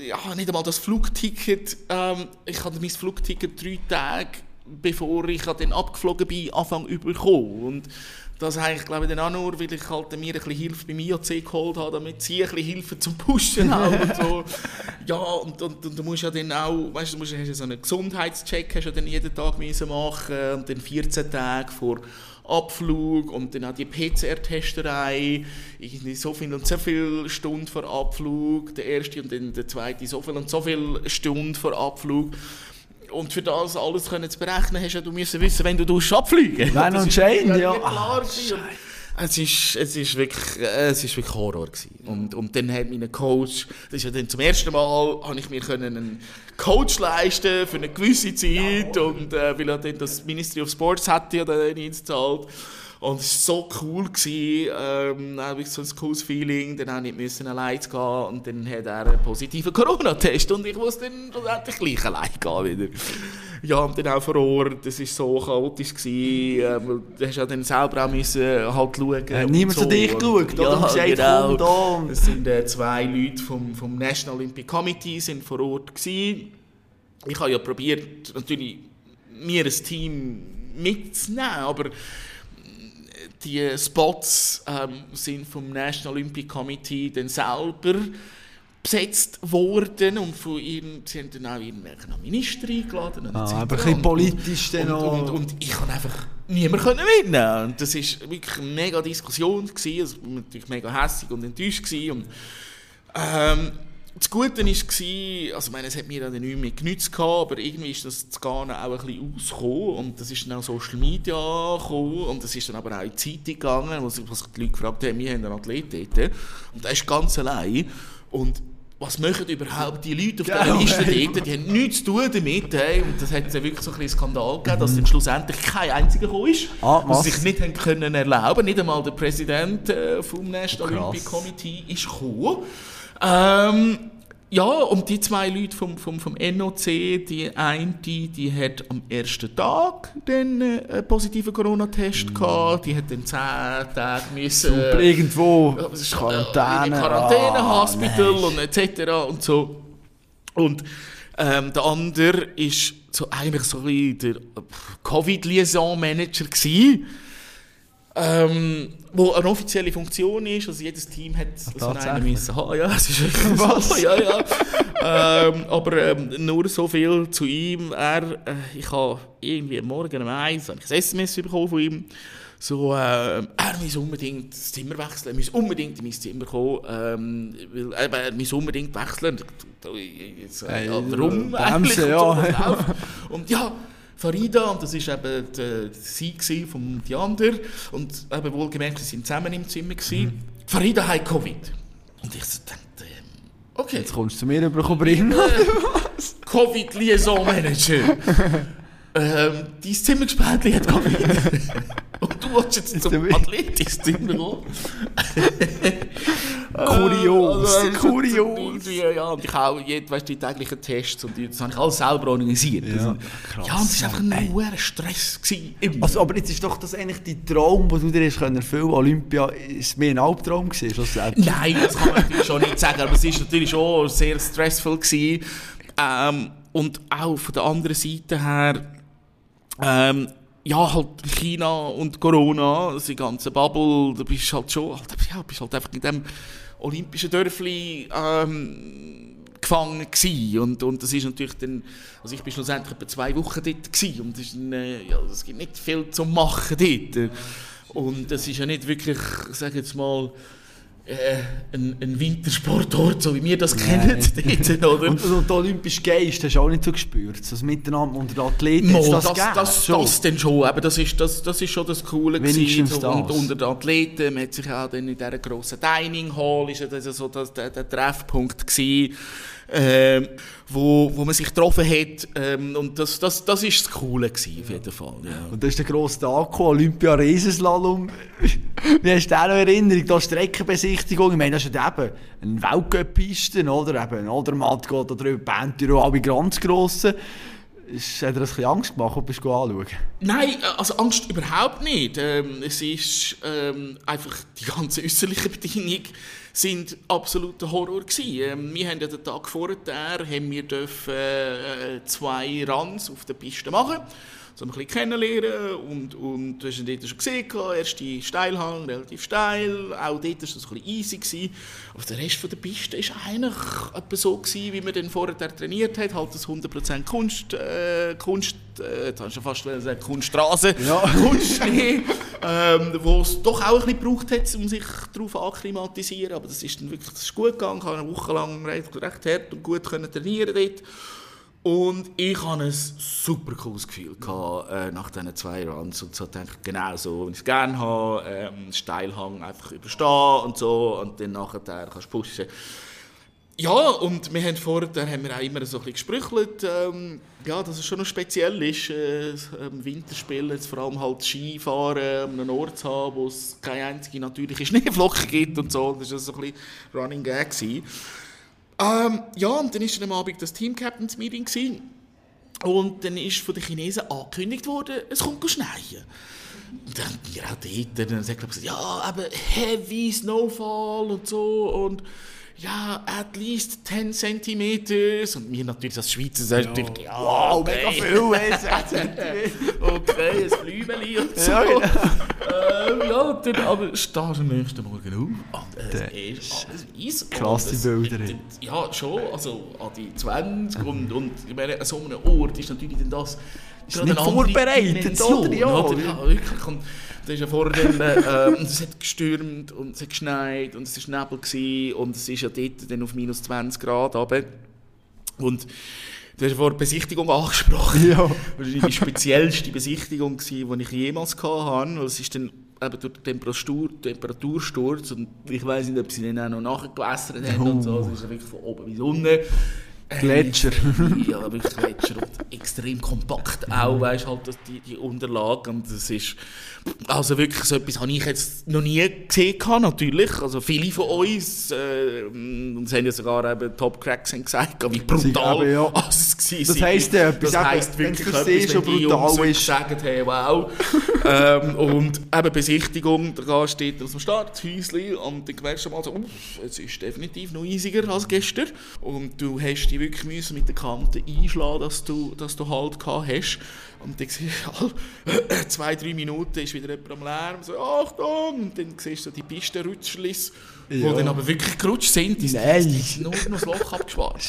ja, nicht einmal das Flugticket, ähm, ich habe mein Flugticket drei Tage bevor ich dann abgeflogen bin, Anfang überkommen. Und das eigentlich, glaube ich, dann auch nur, weil ich halt mir ein bisschen Hilfe beim IOC geholt habe, damit sie ein bisschen Hilfe zum Pushen auch und so. Ja, und, und, und, du musst ja dann auch, weißt du, du musst ja so einen Gesundheitscheck hast du dann jeden Tag müssen machen und dann 14 Tage vor Abflug und dann auch die PCR-Testerei, irgendwie so viel und so viele Stunden vor Abflug, der erste und dann der zweite so viel und so viele Stunden vor Abflug. Und für das alles können zu berechnen, hast du müssen wissen, wenn du abfliegen Wenn und Shane, ja. Klar ah, es ist, es ist wirklich, es ist wirklich Horror gewesen. Und, und dann hat mein Coach, das ist ja dann zum ersten Mal, habe ich mir können einen Coach leisten für eine gewisse Zeit und äh, weil er dann das Ministry of Sports hatte ja dann installiert. Und es war so cool. Gewesen, ähm, wirklich so ein cooles Feeling. Dann auch nicht müssen allein gehen und dann hat er einen positiven Corona-Test und ich musste dann schlussendlich gleich allein gehen wieder. Ja, und dann auch vor Ort, das war so chaotisch. Gewesen, ähm, du hast ja dann selber auch müssen halt schauen. Äh, niemand so. zu dich geschaut, ja, oder? Genau. da. Es sind äh, zwei Leute vom, vom National Olympic Committee sind vor Ort gewesen. Ich habe ja probiert, natürlich mir ein Team mitzunehmen, aber die Spots ähm, sind vom National Olympic Committee dann selber besetzt worden und von ihnen, sie haben dann auch irgendwelche Minister eingeladen. Ah, etc. aber ein Und- politisch und, und, und ich kann einfach niemand können gewinnen. Und das ist wirklich eine mega Diskussion gewesen. Also ich war natürlich mega hässig und enttäuscht gewesen. Und, ähm, das Gute war, also ich meine, es hat mir dann nicht mehr genützt, aber irgendwie ist das zu Ghana auch ein bisschen ausgekommen und das ist dann auch Social Media gekommen und das ist dann aber auch in die Zeitung gegangen, wo sich die Leute gefragt haben, wir haben einen Athlet dort und der ist ganz allein und was machen überhaupt die Leute auf dieser Genau, Liste hey. dort? Die haben nichts zu tun damit. Hey. Und das hat ja wirklich so ein bisschen Skandal gegeben, dass dann schlussendlich kein einziger gekommen ist. Ah, was? sich nicht haben können erlauben Nicht einmal der Präsident äh, vom National. Olympic Committee ist gekommen. Ähm, ja, und die zwei Leute vom, vom, vom NOC, die eine, die, die hat am ersten Tag den, äh, einen positiven Corona-Test gehabt, die hat dann zehn Tage müssen... Super, irgendwo Ja, es ist Quarantäne. Äh, Quarantäne, Ah, Hospital nein. und etc. und so. Und ähm, der andere ist so eigentlich so bisschen der Covid-Liaison-Manager gewesen. Ähm, wo eine offizielle Funktion ist, also jedes Team hat so einen müssen haben. Ja, es ist Was? so. Ja, ja. ähm, aber ähm, nur so viel zu ihm. Er, äh, ich habe irgendwie Morgen um eins ein SMS bekommen von ihm. So, äh, er muss unbedingt das Zimmer wechseln, er muss unbedingt in mein Zimmer kommen, ähm, weil, er muss unbedingt wechseln. Und jetzt, äh, ja, warum eigentlich? Und, ja. so, was läuft? und ja, Farida, und das war eben die, die sie von Diander, und eben wohlgemerkt, sie waren zusammen im Zimmer. Gewesen. Farida hat Covid. Und ich so dachte, ähm, okay, Jetzt kommst du zu mir rüber bringen. Covid-Liaison-Manager. ähm, dein Zimmergespendli hat Covid. Und du willst jetzt Ist zum der- Athlet Kurios, Also, kurios. Ja, und ich auch, jed- weißt, die täglichen Tests und die, das habe ich alles selber organisiert. Ja, Also, krass, ja und es war einfach Mann. ein hoher Stress. Gewesen, immer. Also, aber jetzt ist doch das eigentlich dein Traum, den du dir hast können erfüllen Olympia, ist mehr ein Albtraum gewesen, schlussendlich. Nein, das kann man natürlich schon nicht sagen, aber es war natürlich schon sehr stressvoll. Gewesen. Ähm, und auch von der anderen Seite her, ähm, ja, halt China und Corona, die ganze Bubble, da bist du halt schon, halt, ja, bist halt einfach in dem olympischen Dörfli ähm, gefangen gewesen. Und, und das ist natürlich dann, also ich bin schlussendlich etwa zwei Wochen dort gewesen und es äh, ja, gibt nicht viel zu machen dort. Und es ist ja nicht wirklich, ich sage jetzt mal, äh, ein, ein Wintersportort, so wie wir das kennen, dort, oder? Und, und der olympische Geist hast du auch nicht so gespürt. Das Miteinander unter den Athleten. Mo, das, das, gegeben? das, Schon. das denn schon, aber das ist, das, das ist schon das Coole gewesen. Und das. unter den Athleten, man hat sich auch dann in dieser grossen Dining Hall, ist das so das, der, der Treffpunkt gewesen, ähm, wo, wo man sich getroffen hat, ähm, und das, das, das ist das Coole gewesen, auf jeden Fall, ja. Und da ist der grosse Tag Olympia Riesenslalom. Wie hast du den noch in Erinnerung? Da Streckenbesichtigung. Ich meine, das ist eben eine Weltcup-Piste, oder? Eben ein Odermatt geht da drüber, Bentiro, alle ganz grossen. Hat dir das ein bisschen Angst gemacht, du bist anschauen? Nein, äh, also Angst überhaupt nicht. Ähm, es ist ähm, einfach die ganzen äußerlichen Bedingungen sind absoluter Horror gewesen. Ähm, wir haben ja den Tag vorher haben wir dürfen, äh, zwei Runs auf der Piste machen, so ein bisschen kennenlernen und und du hast ihn dort schon gesehen, erste Steilhang, relativ steil, auch dort war es ein bisschen easy gewesen. Aber der Rest von der Piste ist eigentlich etwa so gewesen, wie man den vorher trainiert hat, halt das 100% Kunst, äh, Kunst, äh, jetzt hast du fast sagen, Kunststraße, Ja. Kunstschnee, ähm, wo es doch auch ein bisschen gebraucht hat, um sich darauf akklimatisieren, aber das ist dann wirklich das ist gut gegangen, ich habe eine Woche lang recht, recht hart und gut können trainieren dort. Und ich hatte ein super cooles Gefühl gehabt, äh, nach diesen zwei Runs und so dachte ich, genau so, wie ich es gerne habe, ähm, Steilhang einfach überstehen und so und dann nachher kannst du pushen. Ja, und wir haben vorher haben wir auch immer so ein bisschen gesprüchelt, ähm, ja, dass es schon noch speziell ist, äh, ähm, Winterspielen, vor allem halt Skifahren, an einem Ort zu haben, wo es keine einzige natürliche Schneeflocke gibt und so. Das war so ein bisschen Running Gag. Gewesen. Ähm, ja, und dann war am Abend das Team Captains Meeting. Gewesen. Und dann ist von den Chinesen angekündigt worden, es kommt schneien. Und dann wir auch dort, dann sagt gesagt, ja, aber heavy Snowfall und so und ja, at least 10 Zentimeters. Und wir natürlich als Schweizer sagen natürlich, ja, Wow, okay. mega viel, ey, 10 Zentimeter. okay, ein Blümeli und so. Ja, genau. ähm, ja, dann aber stehst am nächsten Morgen auf und es Der ist alles Und es- Bilder. Ja, schon, also an die 20 und, und ich meine, an so einem Ort ist natürlich dann das gerade nicht vorbereitet, oder? Ja. ja, wirklich. Und da ist ja vorher dann, äh, es hat gestürmt und es hat geschneit und es war Nebel gewesen, und es ist ja dort dann auf minus 20 Grad runter. Und du hast die Besichtigung angesprochen. Ja. Das war die speziellste Besichtigung, die ich jemals hatte. Es ist dann eben durch den Temperatur, Temperatursturz und ich weiß nicht, ob sie dann auch noch nachgewässert haben und so. Es ist wirklich von oben bis unten. Gletscher. ja, wirklich Gletscher und extrem kompakt auch, weißt halt, die, die Unterlage und das ist, also wirklich so etwas habe ich jetzt noch nie gesehen natürlich, also viele von uns, äh, es haben ja sogar eben Top Cracks haben gesagt, wie brutal eben, ja. alles es gewesen Das heisst ja etwas, das heisst wirklich etwas, wenn die brutal Jungs ist. sagen, hey, wow. ähm, und eben Besichtigung, da dort aus dem Start, das Häuschen, und dann merkst du mal so, es ist definitiv noch eisiger als gestern. Und du hast dich wirklich müssen mit den Kanten einschlagen, dass du, dass du Halt gehabt hast. Und dann siehst du, alle zwei, drei Minuten ist wieder jemand am Lärm, so, Achtung! Und dann siehst du die Pistenrutschlis, die Ja. dann aber wirklich gerutscht sind. Die, die, Nein. die nur noch das Loch abgespart.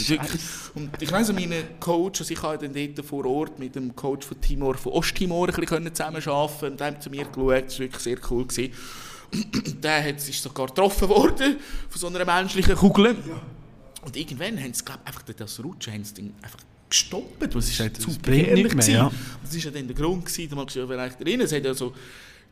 Und ich weiss, mein Coach, also ich habe dann dort vor Ort mit dem Coach von Timor, von Osttimor ein bisschen zusammenarbeiten und der hat zu mir geschaut, das war wirklich sehr cool. Gewesen. Der hat, ist sogar getroffen worden von so einer menschlichen Kugel. Und irgendwann haben sie, glaub, einfach das Rutschen haben sie dann einfach gestoppt. Das ist halt bringt gefährlich nicht mehr, gewesen. ja. Das war ja dann der Grund, gewesen, da magst du ja vielleicht erinnern, es hat ja so,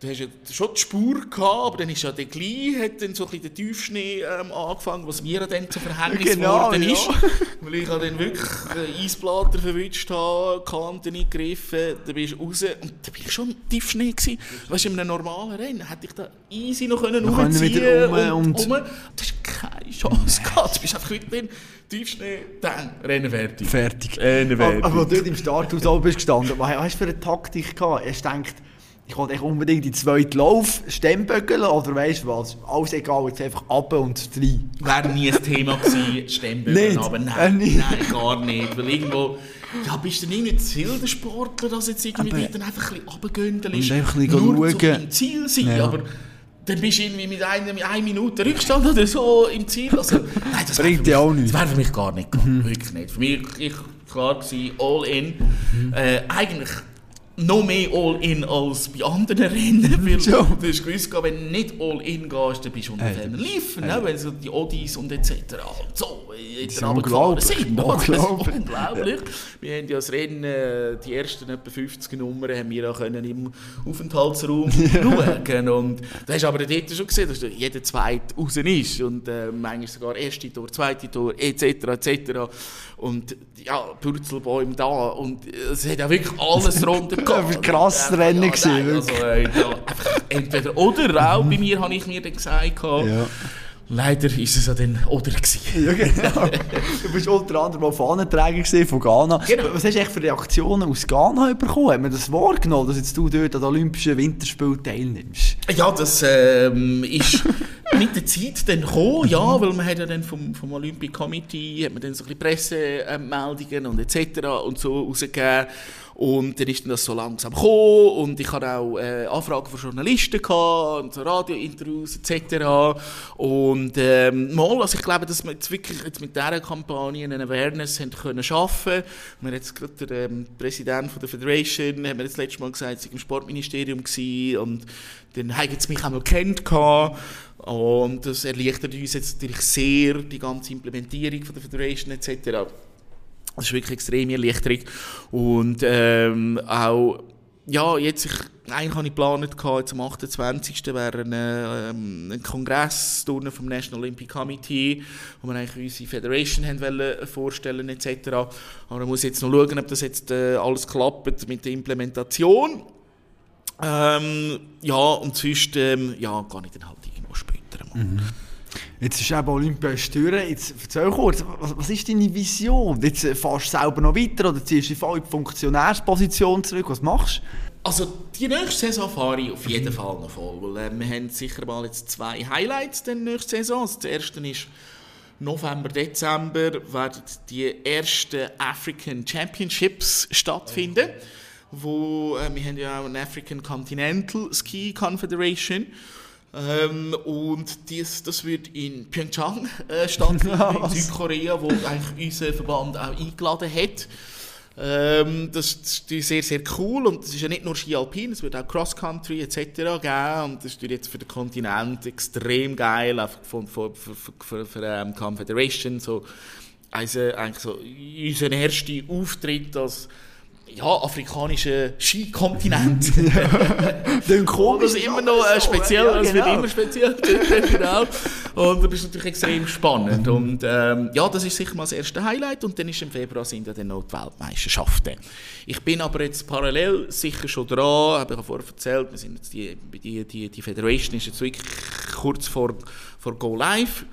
du hast ja schon die Spur gehabt, aber dann ist ja der gleich, hat dann so ein bisschen der Tiefschnee ähm, angefangen, was mir dann zum Verhängnis Genau, geworden ja. ist. Weil ich dann wirklich den Eisblatter verwünscht habe, Kanten nicht gegriffen, dann bist du raus und da bin ich schon im Tiefschnee gewesen. Weißt du, in einem normalen Rennen hätte ich da easy noch können können rumziehen wieder um und, und- um. Du hast keine Chance gehabt. Du bist einfach wieder in Tiefschnee, dann Rennen fertig. Fertig. Rennen Aber, aber dort im Starthaus oben bist gestanden, was hast du für eine Taktik gehabt? Hast du gedacht, ich wollte unbedingt die zweite Lauf stemmbögeln oder weißt du was? Alles egal, jetzt einfach ab und rein. Wäre nie ein Thema gewesen, Nicht? aber nein, nein, gar nicht. Weil irgendwo, ja, bist du nicht mit wilden Sportler, dass jetzt irgendwie Aber- dann einfach ein bisschen runtergöndelst, Und einfach ein bisschen nur schauen. im Ziel sein, Ja. aber dann bist du irgendwie mit einer, einer Minute Rückstand oder so im Ziel. Also, nein, das Bringt dir auch nichts. Das wäre für mich gar nicht gegangen, wirklich nicht. Für mich ich, klar gewesen, all in. Äh, eigentlich noch mehr All-In als bei anderen Rennen, weil Ja. du hast gewusst, wenn du nicht All-In gehst, dann bist du unter ferner das- Liefen, wenn so die Odis und etc. und so runtergefahren unglaublich. sind. Unglaublich. unglaublich. Wir haben ja das Rennen, äh, die ersten etwa 50 Nummern, haben wir auch können im Aufenthaltsraum schauen und da hast du aber dort schon gesehen, dass jeder Zweite raus ist und äh, manchmal sogar erste Tor, zweite Tor etc. etc. Und ja, Purzelbäume da und es hat ja wirklich alles runtergegangen. Ein krasses Rennen ja, gewesen, also, äh, ja, einfach entweder oder auch bei mir habe ich mir dann gesagt, Ja. Leider ist es ja dann oder gewesen. Ja, genau. Du bist unter anderem auch Fahnenträger von Ghana. Genau. Was hast du echt für Reaktionen aus Ghana bekommen? Hat man das wahrgenommen, dass jetzt du dort an den Olympischen Winterspielen teilnimmst? Ja, das ähm, ist mit der Zeit dann gekommen, ja, weil man hat ja dann vom, vom Olympic Committee hat man dann so ein bisschen Pressemeldungen und etc. und so rausgegeben. Und dann ist das so langsam gekommen und ich hatte auch äh, Anfragen von Journalisten und so Radiointerviews etc. Und ähm, mal, also ich glaube, dass wir jetzt wirklich jetzt mit dieser Kampagne eine Awareness haben können schaffen. Wir haben jetzt gerade der ähm, Präsident der Federation, haben wir das letzte Mal gesagt, sie im Sportministerium gewesen und dann haben sie mich auch mal kennt. Und das erleichtert uns jetzt natürlich sehr die ganze Implementierung von der Federation etc. Das ist wirklich eine extreme Erleichterung. Und ähm, auch, ja, jetzt, ich, eigentlich habe ich geplant, jetzt am 28. wäre ein, ähm, ein Kongress vom National Olympic Committee, wo wir eigentlich unsere Federation haben wollen vorstellen etc. Aber man muss jetzt noch schauen, ob das jetzt äh, alles klappt mit der Implementation. Ähm, ja, und sonst, ähm, ja, gehe ich dann halt irgendwo später mal. Jetzt ist eben Olympia durch. Jetzt erzähl kurz, was, was ist deine Vision? Jetzt äh, fährst du selber noch weiter oder ziehst du voll in die Funktionärsposition zurück? Was machst? Also die nächste Saison fahre ich auf jeden Fall noch voll, weil äh, wir haben sicher mal jetzt zwei Highlights der nächsten Saison. Also, das erste ist November, Dezember werden die ersten African Championships stattfinden, wo äh, wir haben ja auch eine African Continental Ski Confederation. Ähm, und dies, das wird in Pyeongchang äh, stattfinden, in Südkorea, wo eigentlich unser Verband auch eingeladen hat. Ähm, das, ist sehr, sehr cool und es ist ja nicht nur Ski Alpin, es wird auch Cross Country etc. geben und das ist jetzt für den Kontinent extrem geil, auch für, für, für, für, für ähm, Confederation, so, also eigentlich so unser erster Auftritt als ja, afrikanische Skikontinent. Dann kommt das immer noch äh, speziell, ja, genau. es wird immer speziell. genau. Und das ist natürlich extrem spannend. Und ähm, ja, das ist sicher mal das erste Highlight. Und dann ist im Februar sind ja dann noch die Weltmeisterschaften. Ich bin aber jetzt parallel sicher schon dran, habe ich vorher erzählt, wir sind jetzt die, die, die, die Federation ist jetzt wirklich kurz vor, vor Go Live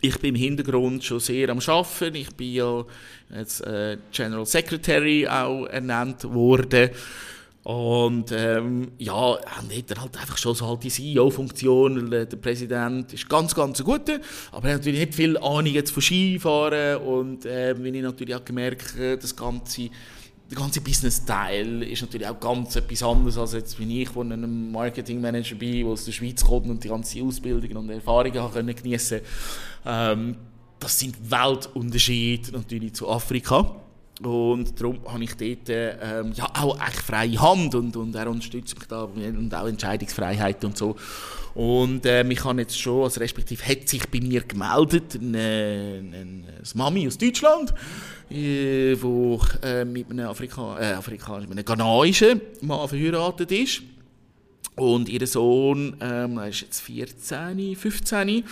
ich bin im Hintergrund schon sehr am Arbeiten. Ich bin ja als äh, General Secretary auch ernannt worden. Und ähm, ja, hat halt einfach schon so halt die CEO-Funktion. Der Präsident ist ganz, ganz gut, aber er hat natürlich nicht viel Ahnung jetzt von Skifahren. Und äh, wenn ich natürlich auch gemerkt, das ganze der ganze Business-Teil ist natürlich auch ganz etwas anderes als jetzt, wie ich, wo ein Marketing-Manager bin, der aus der Schweiz kommt und die ganze Ausbildung und Erfahrungen geniessen ähm, Das sind Weltunterschiede natürlich zu Afrika. Und darum habe ich dort ähm, ja, auch echt freie Hand und, und er unterstützt mich da und auch Entscheidungsfreiheit und so. Und äh, ich habe jetzt schon, also respektive hat sich bei mir gemeldet, eine, eine, eine Mami aus Deutschland, äh, wo äh, mit einem Afrika, äh, Afrika, mit einem ghanaischen Mann verheiratet ist. Und ihr Sohn ähm, ist jetzt 14, 15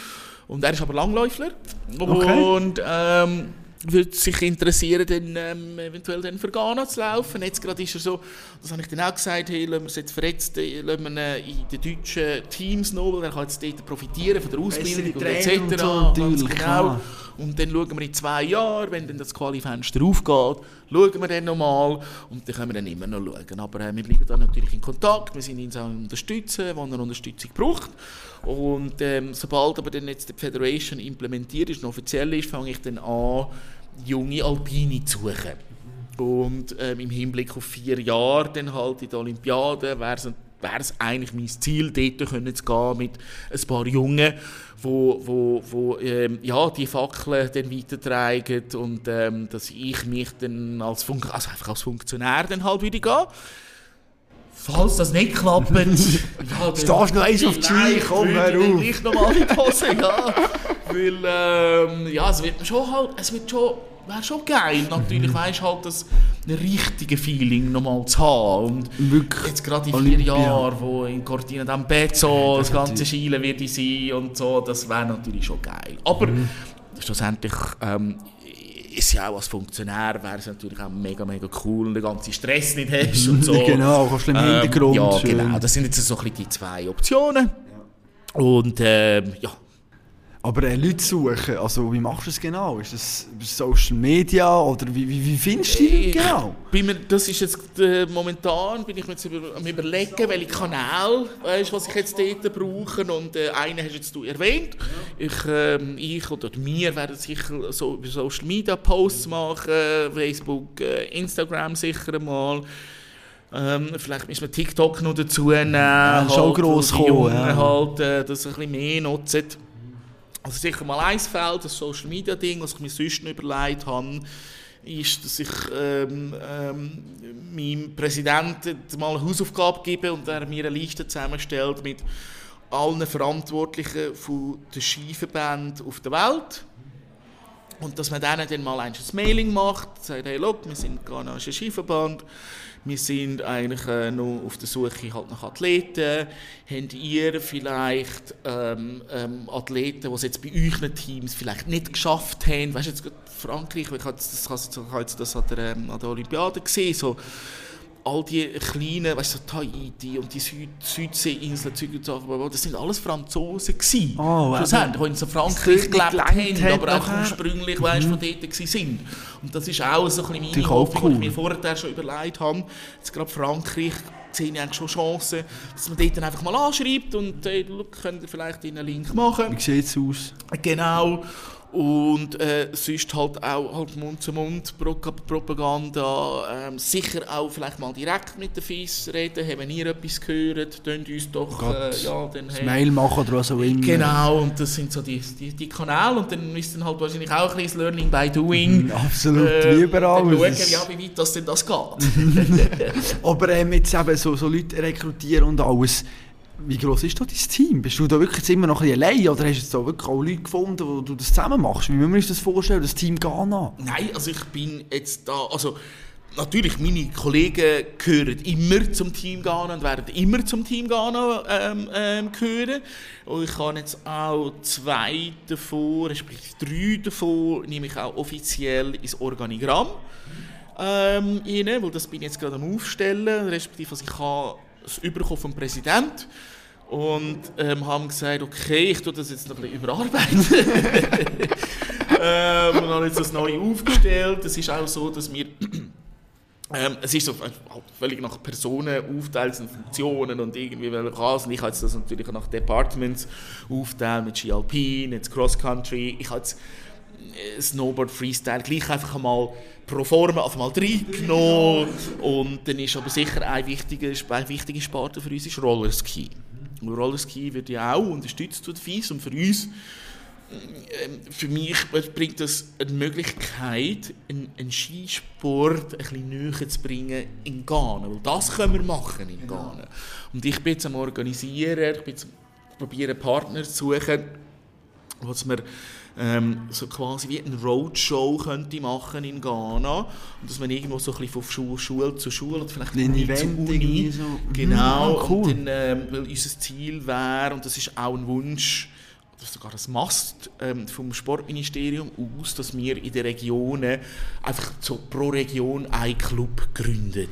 und er ist aber Langläufler. Okay. Und ähm, würde sich interessieren, dann, ähm, eventuell dann für Ghana zu laufen. Jetzt gerade ist er so, das habe ich dann auch gesagt, hey, lassen wir es jetzt verletzt, äh, lassen wir ihn in den deutschen Teams noch, weil er kann jetzt dort profitieren von der Ausbildung und etc. Und so, ganz genau. Und dann schauen wir in zwei Jahren, wenn dann das Qualifenster aufgeht, schauen wir dann nochmal und dann können wir dann immer noch schauen. Aber äh, wir bleiben dann natürlich in Kontakt, wir sind ihn auch unterstützen, wenn er Unterstützung braucht. Und ähm, sobald aber dann jetzt die Federation implementiert ist und offiziell ist, fange ich dann an, junge Alpine zu suchen. Und ähm, im Hinblick auf vier Jahre dann halt in der Olympiade wäre es eigentlich mein Ziel, dort können zu gehen mit ein paar Jungen, wo, wo, wo ähm, ja, die Fackeln dann weitertragen und ähm, dass ich mich dann als, Fun also einfach als Funktionär dann halt wieder gehe. Falls das nicht klappt, ja, Stehst du noch eins auf die Ski, komm hör auf. Ich nochmal in die Hose, ja. Weil, ähm, ja, es wird schon halt, es wird schon wäre schon geil. Natürlich weißt halt, das richtige Feeling nochmal zu haben. Und Wirklich jetzt gerade in vier Jahren, wo in Cortina d'Ampezzo das ganze Schielen wird sein und so, das wäre natürlich schon geil. Aber mhm. schlussendlich ähm, ist ja auch als Funktionär wäre es natürlich auch mega, mega cool und den ganzen Stress nicht hast und so. genau, kannst du im ähm, Hintergrund. Ja, genau. Das sind jetzt so ein bisschen die zwei Optionen. Ja. Und ähm, ja, aber äh, Leute suchen, also wie machst du das genau? Ist das Social Media oder wie, wie, wie findest du die genau? Bin mir, das ist jetzt äh, momentan, bin ich mir jetzt über, am überlegen, welche Kanäle, weißt, was ich jetzt dort brauche und äh, einen hast jetzt du erwähnt. Ich, ähm, ich oder wir werden sicher so über Social Media Posts machen, Facebook, äh, Instagram sicher mal. Ähm, vielleicht müssen wir TikTok noch dazu nehmen. Ja, halt, schon gross kommen. Ja. Halt, äh, das ein bisschen mehr nutzen. Also sicher mal ein Feld, das Social Media Ding, was ich mir sonst noch überlegt habe, ist, dass ich ähm, ähm, meinem Präsidenten mal eine Hausaufgabe gebe und er mir eine Liste zusammenstellt mit allen Verantwortlichen von den Skiverbänden auf der Welt. Und dass man denen dann mal ein Mailing macht, sagt, hey, look, wir sind ein Skiverband, wir sind eigentlich äh, noch auf der Suche halt nach Athleten. Habt ihr vielleicht ähm, ähm, Athleten, die es jetzt bei euren Teams vielleicht nicht geschafft haben? Weißt du, jetzt Frankreich, ich habe das, das, das, das an, der, ähm, an der Olympiade gesehen, so all die kleinen, weißt du, so Tahiti und die Süd Südseeinseln, das sind alles Franzosen gewesen. Oh, Schlussendlich, die in so Frankreich gelebt haben, aber auch ursprünglich, weißt, mhm. von dort sind. Und das ist auch so ein bisschen meine Hoffnung, cool. die ich mir vorher schon überlegt habe. Jetzt gerade Frankreich sehe ich eigentlich schon Chancen, dass man dort dann einfach mal anschreibt und hey, look, könnt ihr vielleicht einen Link machen. Wie sieht es aus? Genau. Und äh, sonst halt auch halt Mund-zu-Mund-Propaganda. Ähm, sicher auch vielleicht mal direkt mit den FIS reden. Haben ihr etwas gehört? Tönt uns doch Gott, äh, ja, dann, hey, Mail machen oder was auch immer. Genau, und das sind so die, die, die Kanäle. Und dann ist dann halt wahrscheinlich auch ein bisschen Learning by Doing. Mhm, Absolut, Äh, wie überall. Dann schauen, ja, wie weit das denn das geht. Aber ähm, jetzt eben so, so Leute rekrutieren und alles. Wie groß ist da dein Team? Bist du da wirklich jetzt immer noch ein bisschen allein oder hast du da wirklich auch Leute gefunden, wo du das zusammen machst? Wie müssen wir uns das vorstellen, das Team Ghana? Nein, also ich bin jetzt da, also natürlich meine Kollegen gehören immer zum Team Ghana und werden immer zum Team Ghana ähm, ähm, gehören. Und ich habe jetzt auch zwei davon, respektive drei davon, nehme ich auch offiziell ins Organigramm ähm, rein, weil das bin ich jetzt gerade am Aufstellen, respektive also ich habe es bekommen vom Präsidenten und ähm, haben gesagt, okay, ich tue das jetzt noch ein bisschen überarbeiten. ähm, und habe jetzt das neu aufgestellt. Es ist auch so, dass wir ähm, es ist so halt völlig nach Personen aufteilt und Funktionen und irgendwie welche Rasen. Ich habe jetzt das natürlich nach Departments aufteilt mit GLP, jetzt Cross Country. Ich habe äh, Snowboard Freestyle gleich einfach einmal pro forma einfach mal reingenommen. Und dann ist aber sicher ein wichtiger, eine wichtige Sparte für uns ist Rollerski. Und Rollerski wird ja auch unterstützt durch FIS und für uns ähm, für mich bringt das eine Möglichkeit, einen, einen Skisport ein bisschen näher zu bringen in Ghana. Weil das können wir machen in Ghana. Und ich bin jetzt am Organisieren, ich bin jetzt am probieren, Partner zu suchen, was man ähm, so quasi wie eine Roadshow könnte machen in Ghana und dass man irgendwo so ein bisschen von Schule, Schule zu Schule oder vielleicht Ein Uni zu Event irgendwie Uni, so. Mhm, genau, ah, cool. und dann, ähm, weil unser Ziel wäre, und das ist auch ein Wunsch, oder sogar ein Must ähm, vom Sportministerium aus, dass wir in den Regionen einfach so pro Region einen Club gründen.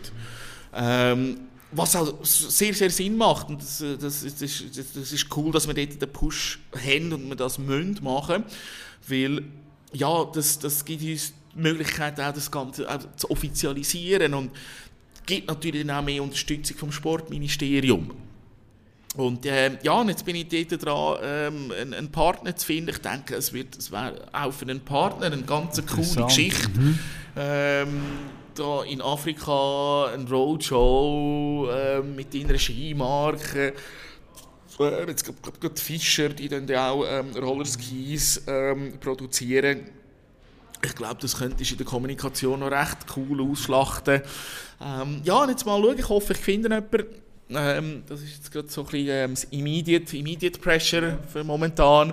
Ähm, was auch sehr, sehr Sinn macht. Und das, äh, das, ist- das, ist- cool, dass wir dort den Push haben und wir das müssen machen. Weil, ja, das, das gibt uns die Möglichkeit, auch das Ganze auch zu offizialisieren und gibt natürlich dann auch mehr Unterstützung vom Sportministerium. Und ähm, ja, und jetzt bin ich dort dran, ähm, einen, einen Partner zu finden. Ich denke, es, wird, es wäre auch für einen Partner eine ganz coole. Geschichte. Ähm, da in Afrika eine Roadshow ähm, mit deiner Skimarke. Äh, jetzt gibt Fischer, die dann auch ähm, Rollerskis ähm, produzieren. Ich glaube, das könntest du in der Kommunikation noch recht cool ausschlachten. Ähm, ja, jetzt mal schauen. Ich hoffe, ich finde jemanden. Ähm, das ist jetzt gerade so ein bisschen ähm, das Immediate, Immediate Pressure für momentan.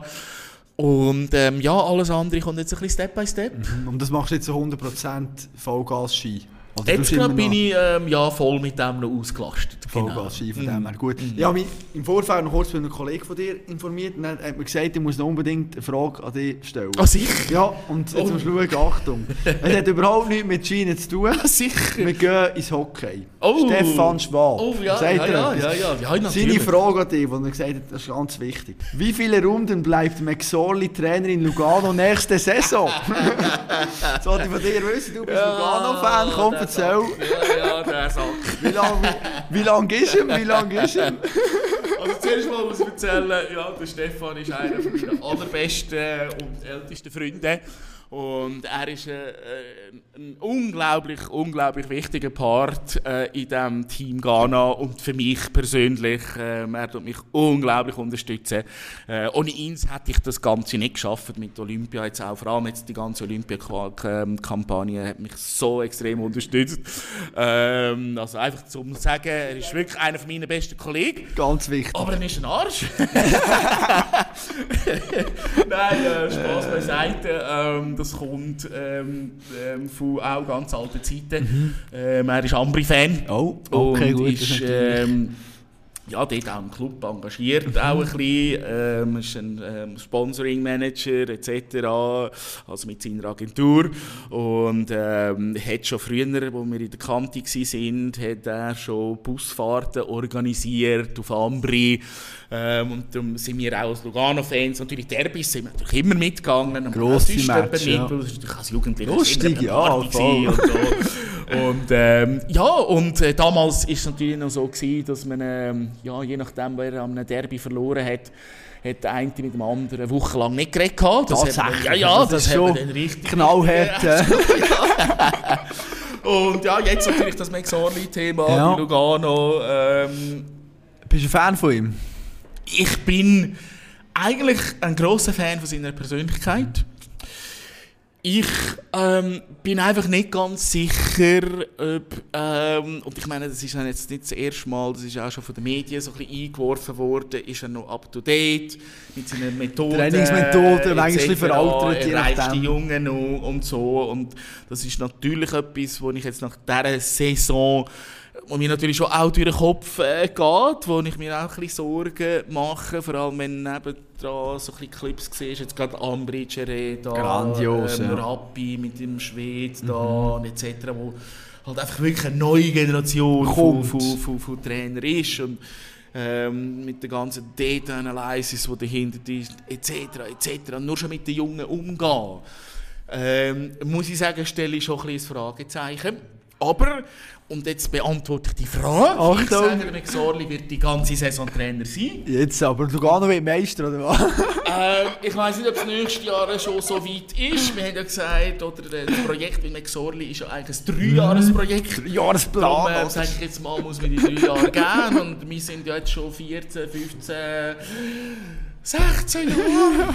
Und ähm, ja, alles andere kommt jetzt ein bisschen Step by Step. Und das machst du jetzt so 100% Vollgas-Ski? Oder Jetzt tust du gerade bin ich ähm, ja, voll mit dem noch ausgelastet. Genau. Vollgas-Ski, von dem her. Gut. Ich habe mich im Vorfeld noch kurz mit einem Kollegen von dir informiert und er hat mir gesagt, ich muss noch unbedingt eine Frage an dich stellen. Ah, sicher? Ja, und jetzt Oh. musst du schauen, Achtung. es hat überhaupt nichts mit Schienen zu tun. Ah, sicher. Wir gehen ins Hockey. Oh. Stefan Schwab. Oh, ja, ja, ja, ja, ja, ja, Seine. Frage an dich, die er gesagt hat, das ist ganz wichtig. Wie viele Runden bleibt McSorley Trainer in Lugano nächste Saison? Sollte ich von dir wissen, du bist Lugano-Fan, komm, erzähl. Ja, ja, der Sack. Wie lange wie lang ist er? Wie lang ist er? Also zuerst mal muss ich erzählen, ja, der Stefan ist einer meiner allerbesten und ältesten Freunde. Und er ist äh, ein unglaublich, unglaublich wichtiger Part äh, in diesem Team Ghana und für mich persönlich. Äh, er tut mich unglaublich unterstützen. Äh, ohne ihn hätte ich das Ganze nicht geschafft mit Olympia. Jetzt auch vor allem jetzt die ganze Olympia-Kampagne hat mich so extrem unterstützt. Ähm, also einfach zum sagen, er ist wirklich einer von meinen besten Kollegen. Ganz wichtig. Aber er ist ein Arsch. Nein, äh, Spaß beiseite. Ähm, das kommt ähm, ähm, von auch ganz alten Zeiten. Ähm, er ist Ambri-Fan. Oh, okay, und gut, ist ja, dort auch im Club engagiert, auch ein bisschen. Ähm, ist ein ähm, Sponsoring-Manager etc., also mit seiner Agentur. Und ähm, hat schon früher, als wir in der Kante waren, hat er schon Busfahrten organisiert auf Ambri. Ähm, und darum sind wir auch als Lugano-Fans, natürlich Derbys sind wir natürlich immer mitgegangen. Grosse Match, ja. mit, weil als Jugendlicher Lustig, ja, und so. Und ähm, ja, und äh, damals ist es natürlich noch so gewesen, dass man, ähm, ja, je nachdem, wer am Derby verloren hat, hat der eine mit dem anderen eine Woche lang nicht geredet. gehabt. Das Tatsächlich, Ja, ja, das das, ist schon richtig... Knallhart. äh. Und ja, jetzt natürlich das Mexorli-Thema Ja. Lugano. Ähm, Bist du ein Fan von ihm? ich bin eigentlich ein großer Fan von seiner Persönlichkeit. Ich ähm, bin einfach nicht ganz sicher, ob, ähm, und ich meine, das ist ja jetzt nicht das erste Mal, das ist auch schon von den Medien so ein bisschen eingeworfen worden, ist er noch up to date mit seinen Methoden. Trainingsmethoden, manchmal veraltet, je nachdem. die Jungen noch und so. Und das ist natürlich etwas, wo ich jetzt nach dieser Saison wo mir natürlich schon auch durch den Kopf äh, geht, wo ich mir auch ein bisschen Sorgen mache, vor allem wenn nebendran so ein bisschen Clips siehst, jetzt gerade Ambridge da, Grandios, ähm, ja. Rappi mit dem Schwed da und etc., wo halt einfach wirklich eine neue Generation von, von, von, von Trainer ist und ähm, mit der ganzen Data Analysis, die dahinter ist, etc., etc., nur schon mit den Jungen umgehen, ähm, muss ich sagen, stelle ich schon ein bisschen ein Fragezeichen. Aber, und jetzt beantworte ich die Frage, ich Achtung. sage, der McSorley wird die ganze Saison Trainer sein. Jetzt aber, du gehst noch mit Meister, oder was? Ähm, ich weiß nicht, ob es nächstes Jahr schon so weit ist. Wir haben ja gesagt, oder das Projekt mit McSorley ist ja eigentlich ein Dreijahresprojekt. Darum Jahresplan. äh, oder? sage ich jetzt mal, muss man die drei Jahre geben. Und wir sind ja jetzt schon 14, 15, 16 Jahre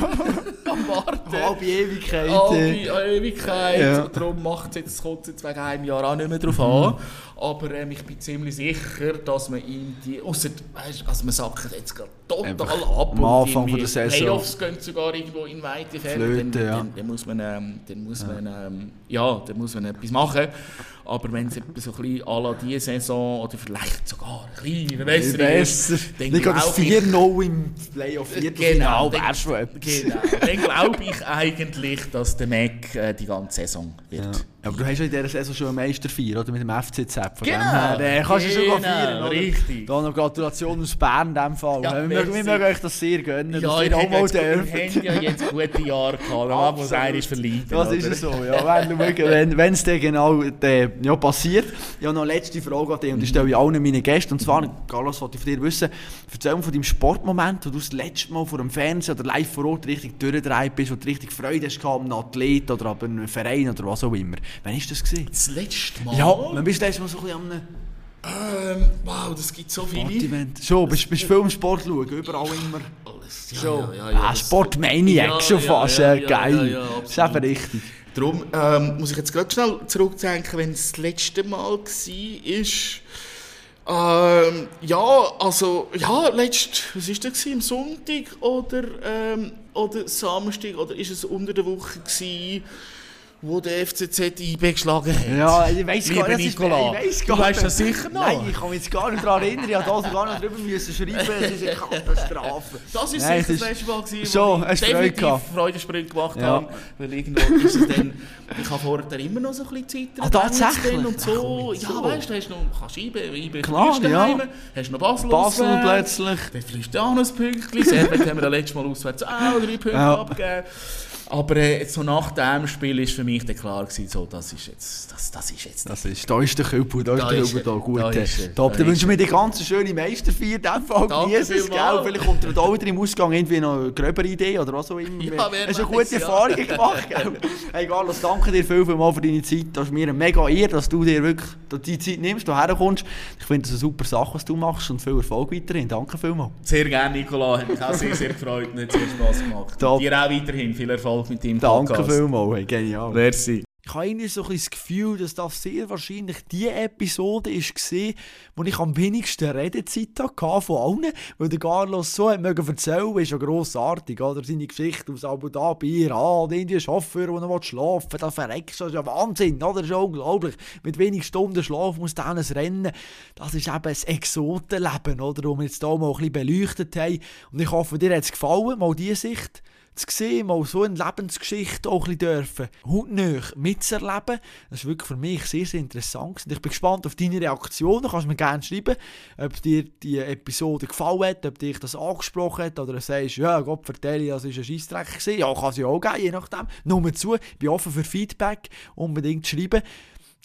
am Warten. Halbe Ewigkeit. Halbe Ewigkeit. Ja. Und darum macht es jetzt, kommt es jetzt wegen einem Jahr auch nicht mehr drauf an. Aber ähm, ich bin ziemlich sicher, dass man ihm die. Weißt, also man sagt jetzt gerade total Einfach ab. am Anfang von der Saison. Playoffs gehen sogar irgendwo in weite. Flöte, dann, ja. dann, dann muss man, ähm, dann muss man, ähm, ja, dann muss man etwas machen. Aber wenn es so ein bisschen à la diese Saison oder vielleicht sogar ein bisschen besser Besser. ist, dann Nicht gerade glaub ich- 4-0 im Playoff Genau, schon etwas. Genau. Dann glaube ich eigentlich, dass der Mac äh, die ganze Saison wird. Ja. Aber du hast ja in dieser Saison schon einen Meister feiern, oder? Mit dem FCZ. Von Genau. dem her, äh, kannst du schon Genau, feiern, oder? richtig. Da noch Gratulation aus Bern in dem Fall. Ja, wir, mögen, wir merci. mögen euch das sehr gönnen, Ja, dass ihr auch mal jetzt, wir dürft. haben ja jetzt gute Jahre gehabt, man muss eines verlieren. Das ist oder? es so, ja. Wenn es wenn, wenn's dann genau äh, ja, passiert. Ich habe noch eine letzte Frage an dich und die stelle ich allen meinen Gästen. Und zwar, Carlos, wollte ich von dir wissen, erzähl mir von deinem Sportmoment, wo du das letzte Mal vor dem Fernsehen oder live vor Ort richtig durchgedreht bist, wo du richtig Freude hast gehabt, an einem Athlet oder an einem Verein oder was auch immer. Wann war das? Gewesen? Das letzte Mal? Ja, wann bist du das Mal so ein bisschen an einem Ähm, wow, das gibt so viele. Sportevent? Schon, bist du viel im Sport schauen, überall immer. Alles, ja, So. ja, ja, ja, ah, Sportmaniac Ja, schon fast, ja, ja, geil. ja, ja, ist eben richtig. Darum ähm, muss ich jetzt gerade schnell zurückdenken, wenn es das letzte Mal war. Ähm, ja, also, ja, letzt, was war das? gewesen, Am Sonntag oder, ähm, oder Samstag oder ist es unter der Woche gewesen, wo der FCZ IB geschlagen hat? Ja, ich Lieber gar nicht. Nicola, ich weiss du gar weißt nicht. das sicher noch. Nein, ich kann mich jetzt gar nicht daran erinnern. Ich musste da sogar noch drüber müssen schreiben. Es ist eine Katastrophe. Das ist Nein, sicher das letzte Mal, gewesen, Schon, wo ich du definitiv? Freudensprünge gemacht Ja. habe. Weil irgendwo ist es dann, ich habe vorher immer noch so ein bisschen Zeit. Ah, tatsächlich? Und Ach, so. jetzt Ja, so. weißt du, hast noch, kannst IB, IB Klar, ja. hast noch Basel Basel auswärts, plötzlich. Dann fliegst du auch noch ein Pünktchen. Servet haben wir ja letztes Mal auswärts auch drei Punkte Ja. abgegeben. Aber äh, so nach dem Spiel ist für mich dann klar gewesen, so, das ist jetzt, das, das ist jetzt Das ist, da ist der Küppel, da ist Da der ist Küppel er, da. Gut, da äh, ist top. da Dann wünschen wir dir eine ganz schöne Meisterfeier. In dem Fall Danke genieß es, gell? vielmals. Vielleicht kommt dir da auch wieder im Ausgang irgendwie noch eine gröbere Idee oder was auch immer. Ja, hast du weiß, gute ja. Erfahrungen gemacht, gell? Hey Carlos, danke dir viel, viel mal für deine Zeit. Das ist mir eine mega Ehre, dass du dir wirklich die Zeit nimmst, hierher kommst. Ich finde das eine super Sache, was du machst und viel Erfolg weiterhin. Danke vielmals. Sehr gerne, Nicola. Hat mich auch sehr, sehr gefreut und hat sehr Spass gemacht. Top. Dir auch weiterhin viel Erfolg mit deinem Danke Podcast. vielmals, hey, genial. Merci. Ich habe irgendwie so ein das Gefühl, dass das sehr wahrscheinlich die Episode war, wo ich am wenigsten Redezeit hatte von allen, weil der Carlos so hat mögen erzählen, ist ja grossartig, oder? Seine Geschichte aus Abu Dhabi, Iran, Indien, Chauffeur, der noch schlafen will, das verreckst, das ist ja Wahnsinn, oder? Das ist ja unglaublich. Mit wenig Stunden Schlaf muss dann ein Rennen. Das ist eben ein Exotenleben, oder? Das wir jetzt hier mal ein bisschen beleuchtet haben. Und ich hoffe, dir hat es gefallen, mal diese Sicht zu sehen, mal so eine Lebensgeschichte auch ein dürfen, hautnah mitzuerleben. Das ist wirklich für mich sehr, sehr interessant. Ich bin gespannt auf deine Reaktionen. Du kannst mir gerne schreiben, ob dir die Episode gefallen hat, ob dich das angesprochen hat oder sagst, ja, Gott vertelle, das war ein Scheissdreck. Ja, kann es auch geben, je nachdem. Nur zu, ich bin offen für Feedback, unbedingt schreiben.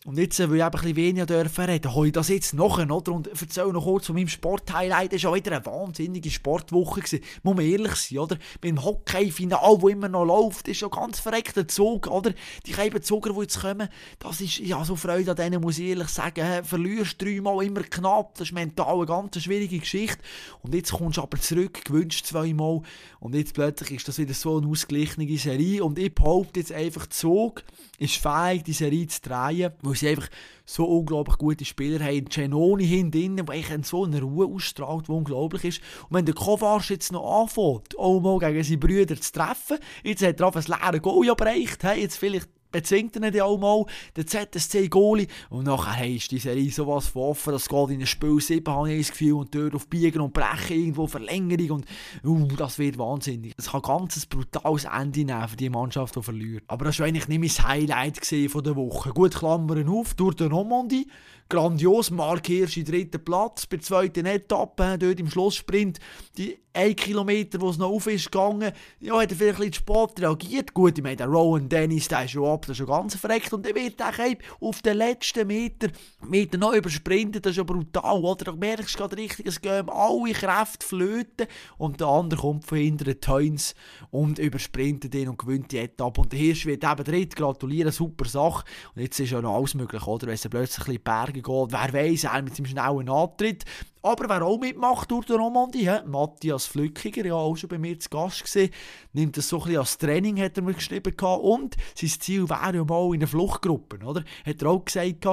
Und jetzt, äh, weil ich eben ein bisschen weniger dürfen reden, ich das jetzt noch, oder? Und erzähle noch kurz von meinem Sporthighlight. Es war wieder eine wahnsinnige Sportwoche. Gewesen. Muss man ehrlich sein, oder? Beim Hockey-Final, wo immer noch läuft, ist schon ganz verreckter Zug, oder? Die Zuger, die jetzt kommen, das ist, ja, so Freude an denen, muss ich ehrlich sagen. He, verlierst dreimal immer knapp, das ist mental eine ganz schwierige Geschichte. Und jetzt kommst du aber zurück, gewünscht zweimal. Und jetzt plötzlich ist das wieder so eine ausgeglichene Serie. Und ich behaupte jetzt einfach, Zug ist fähig, die Serie zu drehen, weil sie einfach so unglaublich gute Spieler haben. Genoni hinten, der eigentlich so eine Ruhe ausstrahlt, die unglaublich ist. Und wenn der Kovac jetzt noch anfängt, auch mal gegen seine Brüder zu treffen, jetzt hat er auf ein leeres Goal erreicht, jetzt vielleicht bezwingt er ihn auch mal, der ZSC-Goalie. Und nachher ist die Serie sowas von offen, dass es geht in ein Spiel 7, habe ich das Gefühl, und dort auf Biegen und Brechen, irgendwo Verlängerung. Und uh, das wird wahnsinnig. Es kann ganz ein brutales Ende nehmen für die Mannschaft, die verliert. Aber das war eigentlich nicht mein Highlight von der Woche. Gut, Klammern auf, durch den Normandie. Grandios, Mark Hirsch in dritten Platz, bei der zweiten Etappe, dort im Schlusssprint, die 1 Kilometer, wo es noch auf ist gegangen, ja, hat er vielleicht ein bisschen spät reagiert. Gut, ich meine, der Rowan Dennis, der ist schon ab, der ist schon ganz verreckt und er wird auch auf den letzten Meter, Meter noch übersprinten, das ist ja brutal, oder? Da merkst du gerade richtig, es gehen alle Kräfte flöten und der andere kommt von hinten, Toins, und übersprintet ihn und gewinnt die Etappe. Und der Hirsch wird eben dritt, gratulieren, super Sache. Und jetzt ist ja noch alles möglich, oder? Wenn es plötzlich ein Berge geht, wer weiß, er mit seinem schnellen Antritt, aber wer auch mitmacht durch die Normandie, he? Matthias Flückiger, ja auch schon bei mir zu Gast gesehen, nimmt das so ein bisschen als Training, hat er mir geschrieben. Und sein Ziel wäre ja mal in einer Fluchtgruppe, oder? Hat er auch gesagt,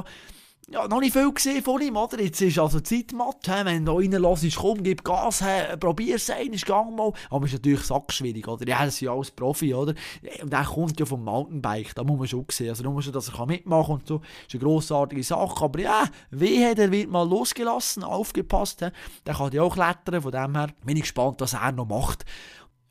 ja, noch nicht viel gesehen von ihm, oder? Jetzt ist also Zeitmatt, he? wenn du reinlässt, komm, gib Gas, probier es ein, ist gang mal. Aber ist natürlich sackschwierig, oder? Ja, das ist ja alles Profi, oder? Und der kommt ja vom Mountainbike, da muss man schon sehen. Also nur schon, dass er mitmachen kann und so, ist eine grossartige Sache. Aber ja, wie hat er wird mal losgelassen, aufgepasst, he? der kann ja auch klettern, von dem her bin ich gespannt, was er noch macht.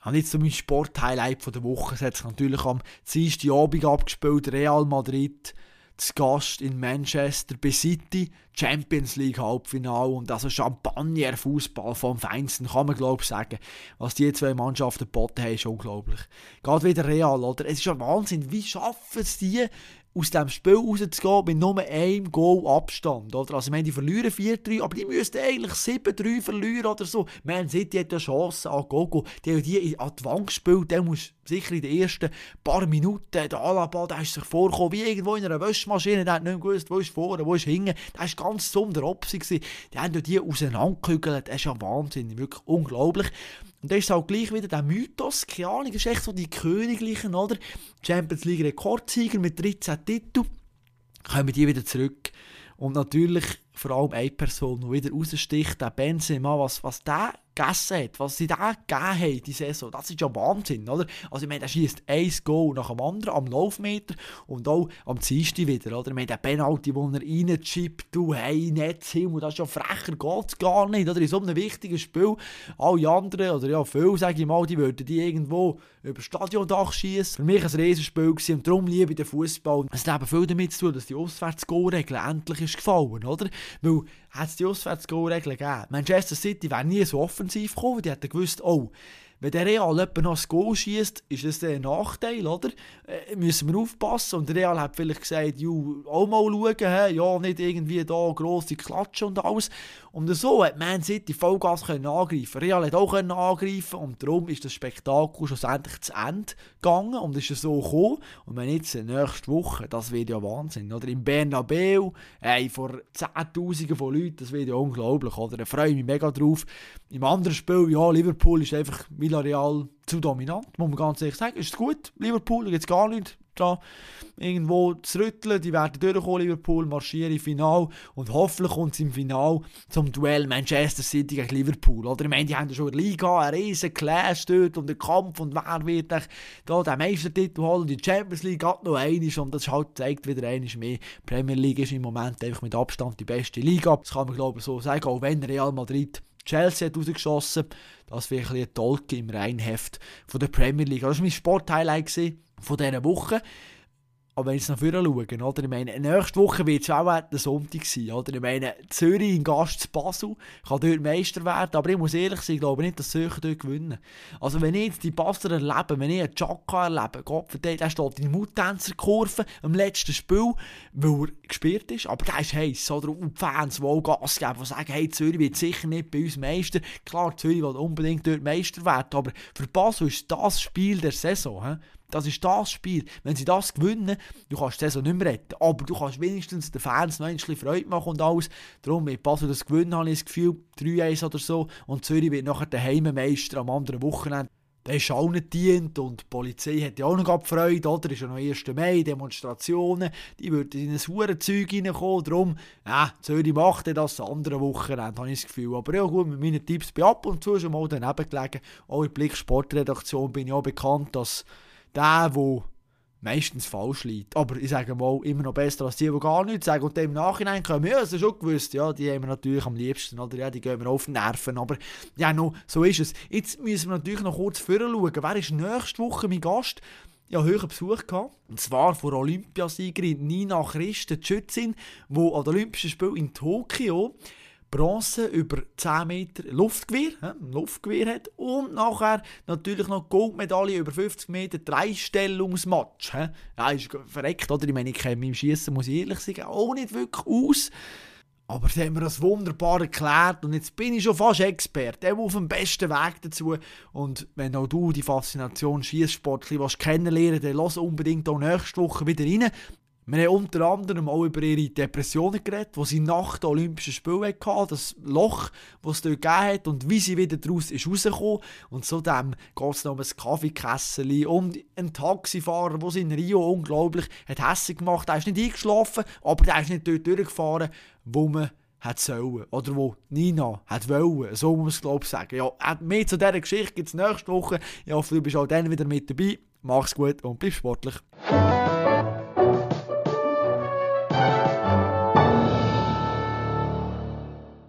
Habe jetzt so mein Sport-Highlight der Woche, es hat sich natürlich am Dienstag Abend abgespielt, Real Madrid zu Gast in Manchester bei City, Champions League Halbfinale und also Champagner Fußball vom Feinsten, kann man glaube ich sagen. Was die zwei Mannschaften geboten haben, ist unglaublich. Geht wieder real, oder? Es ist ja Wahnsinn, wie schaffen es die, aus diesem Spiel rauszugehen mit nur einem Goal Abstand. Oder? Also, meine, die verlieren 4-3, aber die müssten eigentlich 7-3 verlieren oder so. Man City hat ja Chancen an Gogo. Die haben die an die Wand gespielt, der muss sicher in den ersten paar Minuten, der Alaba, der ist sich vorgekommen, wie irgendwo in einer Wäschmaschine, der hat nicht gewusst, wo ist vorne, wo ist hinten. Der war ganz zum der Opsi. Die haben die auseinandergekügelt, das ist ja Wahnsinn, wirklich unglaublich. Und dann ist halt gleich wieder der Mythos, keine Ahnung, ist echt so die Königlichen, oder? Champions League Rekordsieger mit 13 Titeln, kommen die wieder zurück. Und natürlich vor allem eine Person, die wieder raussticht, der Benzema, was, was der gegessen hat, was sie da gegeben haben, die Saison, das ist ja Wahnsinn, oder? Also ich meine, er schießt ein Goal nach dem anderen am Laufmeter und auch am Dienstag wieder, oder? Ich meine, der Penalty, wo er reinchippt, du, hey, Netz hin, das ist ja frecher, geht's gar nicht, oder? In so einem wichtigen Spiel, alle anderen, oder ja, viele, sage ich mal, die würden die irgendwo über Stadiondach schießen. Für mich ein Riesenspiel gewesen und darum liebe ich den Fußball. Es hat eben viel damit zu tun, dass die Auswärts-Goal-Regel endlich ist gefallen, oder? Weil, hat es die Auswärts-Goal-Regel gegeben, Manchester City wäre nie so offensiv gekommen, die hätten gewusst, oh, wenn der Real etwa noch ein Goal schießt, ist das ein Nachteil, oder? Äh, müssen wir aufpassen. Und der Real hat vielleicht gesagt, ju, auch mal schauen, he? ja, nicht irgendwie da grosse Klatschen und alles. Und so hat Man City Vollgas können angreifen. Real hat auch können angreifen und darum ist das Spektakel schlussendlich zu Ende gegangen und ist so gekommen. Und wenn jetzt nächste Woche, das wird ja Wahnsinn, oder? Im Bernabeu, ey, vor Zehntausenden von Leuten, das wird ja unglaublich, oder? Da freue ich mich mega drauf. Im anderen Spiel, ja, Liverpool ist einfach Villarreal zu dominant, muss man ganz ehrlich sagen. Ist gut, Liverpool, da gibt es gar nichts da irgendwo zu rütteln. Die werden durchkommen, Liverpool, marschieren im Final und hoffentlich kommt es im Final zum Duell Manchester City gegen Liverpool. Oder ich meine, die haben ja schon in Liga einen riesen Clash dort und den Kampf und wer wird da den Meistertitel holen. Die Champions League hat noch einiges und das halt zeigt wieder einiges mehr. Die Premier League ist im Moment einfach mit Abstand die beste Liga. Das kann man glaube ich so sagen, auch wenn Real Madrid Chelsea hat rausgeschossen. Das wäre ein, ein Tolk im Reinheft von der Premier League. Das war mein Sporthighlight von dieser Woche. Aber wenn ich noch vorher schaue, oder? Ich meine, nächste Woche wird es auch der Sonntag sein, oder? Ich meine, Zürich in Gast zu Basel kann dort Meister werden, aber ich muss ehrlich sein, ich glaube nicht, dass Zürich dort gewinnen. Also wenn ich jetzt die Basler erlebe, wenn ich einen Chaka erlebe, Gott verdammt, der steht in der Muttänzerkurve am letzten Spiel, weil er gespielt ist, aber der ist heiß, oder? Und die Fans, die auch Gas geben, die sagen, hey, Zürich wird sicher nicht bei uns Meister. Klar, Zürich will unbedingt dort Meister werden, aber für Basel ist das Spiel der Saison, he? Das ist das Spiel. Wenn sie das gewinnen, du kannst die Saison nicht mehr retten. Aber du kannst wenigstens den Fans noch ein bisschen Freude machen und alles. Darum, mit Basel das gewinnen, habe ich das Gefühl, 3-1 oder so. Und Zürich wird nachher der Heimmeister am anderen Wochenende. Der ist auch nicht dient und die Polizei hat ja auch noch Freude, oder? Ist ja noch 1. Mai, Demonstrationen, die würden in ein hure Zeug reinkommen, darum, ja, Zürich macht das das andere Wochenende, habe ich das Gefühl. Aber ja gut, mit meinen Tipps bin ich ab und zu schon mal daneben gelegen. Auch der Blick Sportredaktion bin ich auch bekannt, dass der, der meistens falsch liegt. Aber ich sage mal, immer noch besser als die, die gar nichts sagen. Und im Nachhinein kommen, ja, das ist schon gewusst, ja, die haben wir natürlich am liebsten, oder ja, die gehen wir auf die Nerven. Aber ja, no, so ist es. Jetzt müssen wir natürlich noch kurz vorher schauen. Wer ist nächste Woche mein Gast? ja, hohen Besuch gehabt. Und zwar von Olympiasiegerin Nina Christen, die Schützin, die an den Olympischen Spielen in Tokio Bronze über 10 Meter Luftgewehr, ja, Luftgewehr hat und nachher natürlich noch Goldmedaille über 50 Meter Dreistellungsmatch. Ja, ist verreckt, oder? Ich meine, ich kenne mich im Schießen, muss ich ehrlich sagen, auch nicht wirklich aus. Aber sie haben mir das wunderbar erklärt und jetzt bin ich schon fast Experte, auf dem besten Weg dazu. Und wenn auch du die Faszination Schießsport kennenlernen dann lass unbedingt auch nächste Woche wieder rein. Wir haben unter anderem auch über ihre Depressionen geredet, die sie nach den Olympischen Spielen hatten, das Loch, das es dort gegeben hat und wie sie wieder daraus ist rausgekommen. Und zudem geht es noch um ein Kaffeekessel und einen Taxifahrer, der in Rio unglaublich hat hässlich gemacht. hat. Er ist nicht eingeschlafen, aber der ist nicht dort durchgefahren, wo man hat sollen. Oder wo Nina hat wollen. So muss man es, glaube ich, sagen. Ja, mehr zu dieser Geschichte gibt es nächste Woche. Ich hoffe, du bist auch dann wieder mit dabei. Mach's gut und bleib sportlich.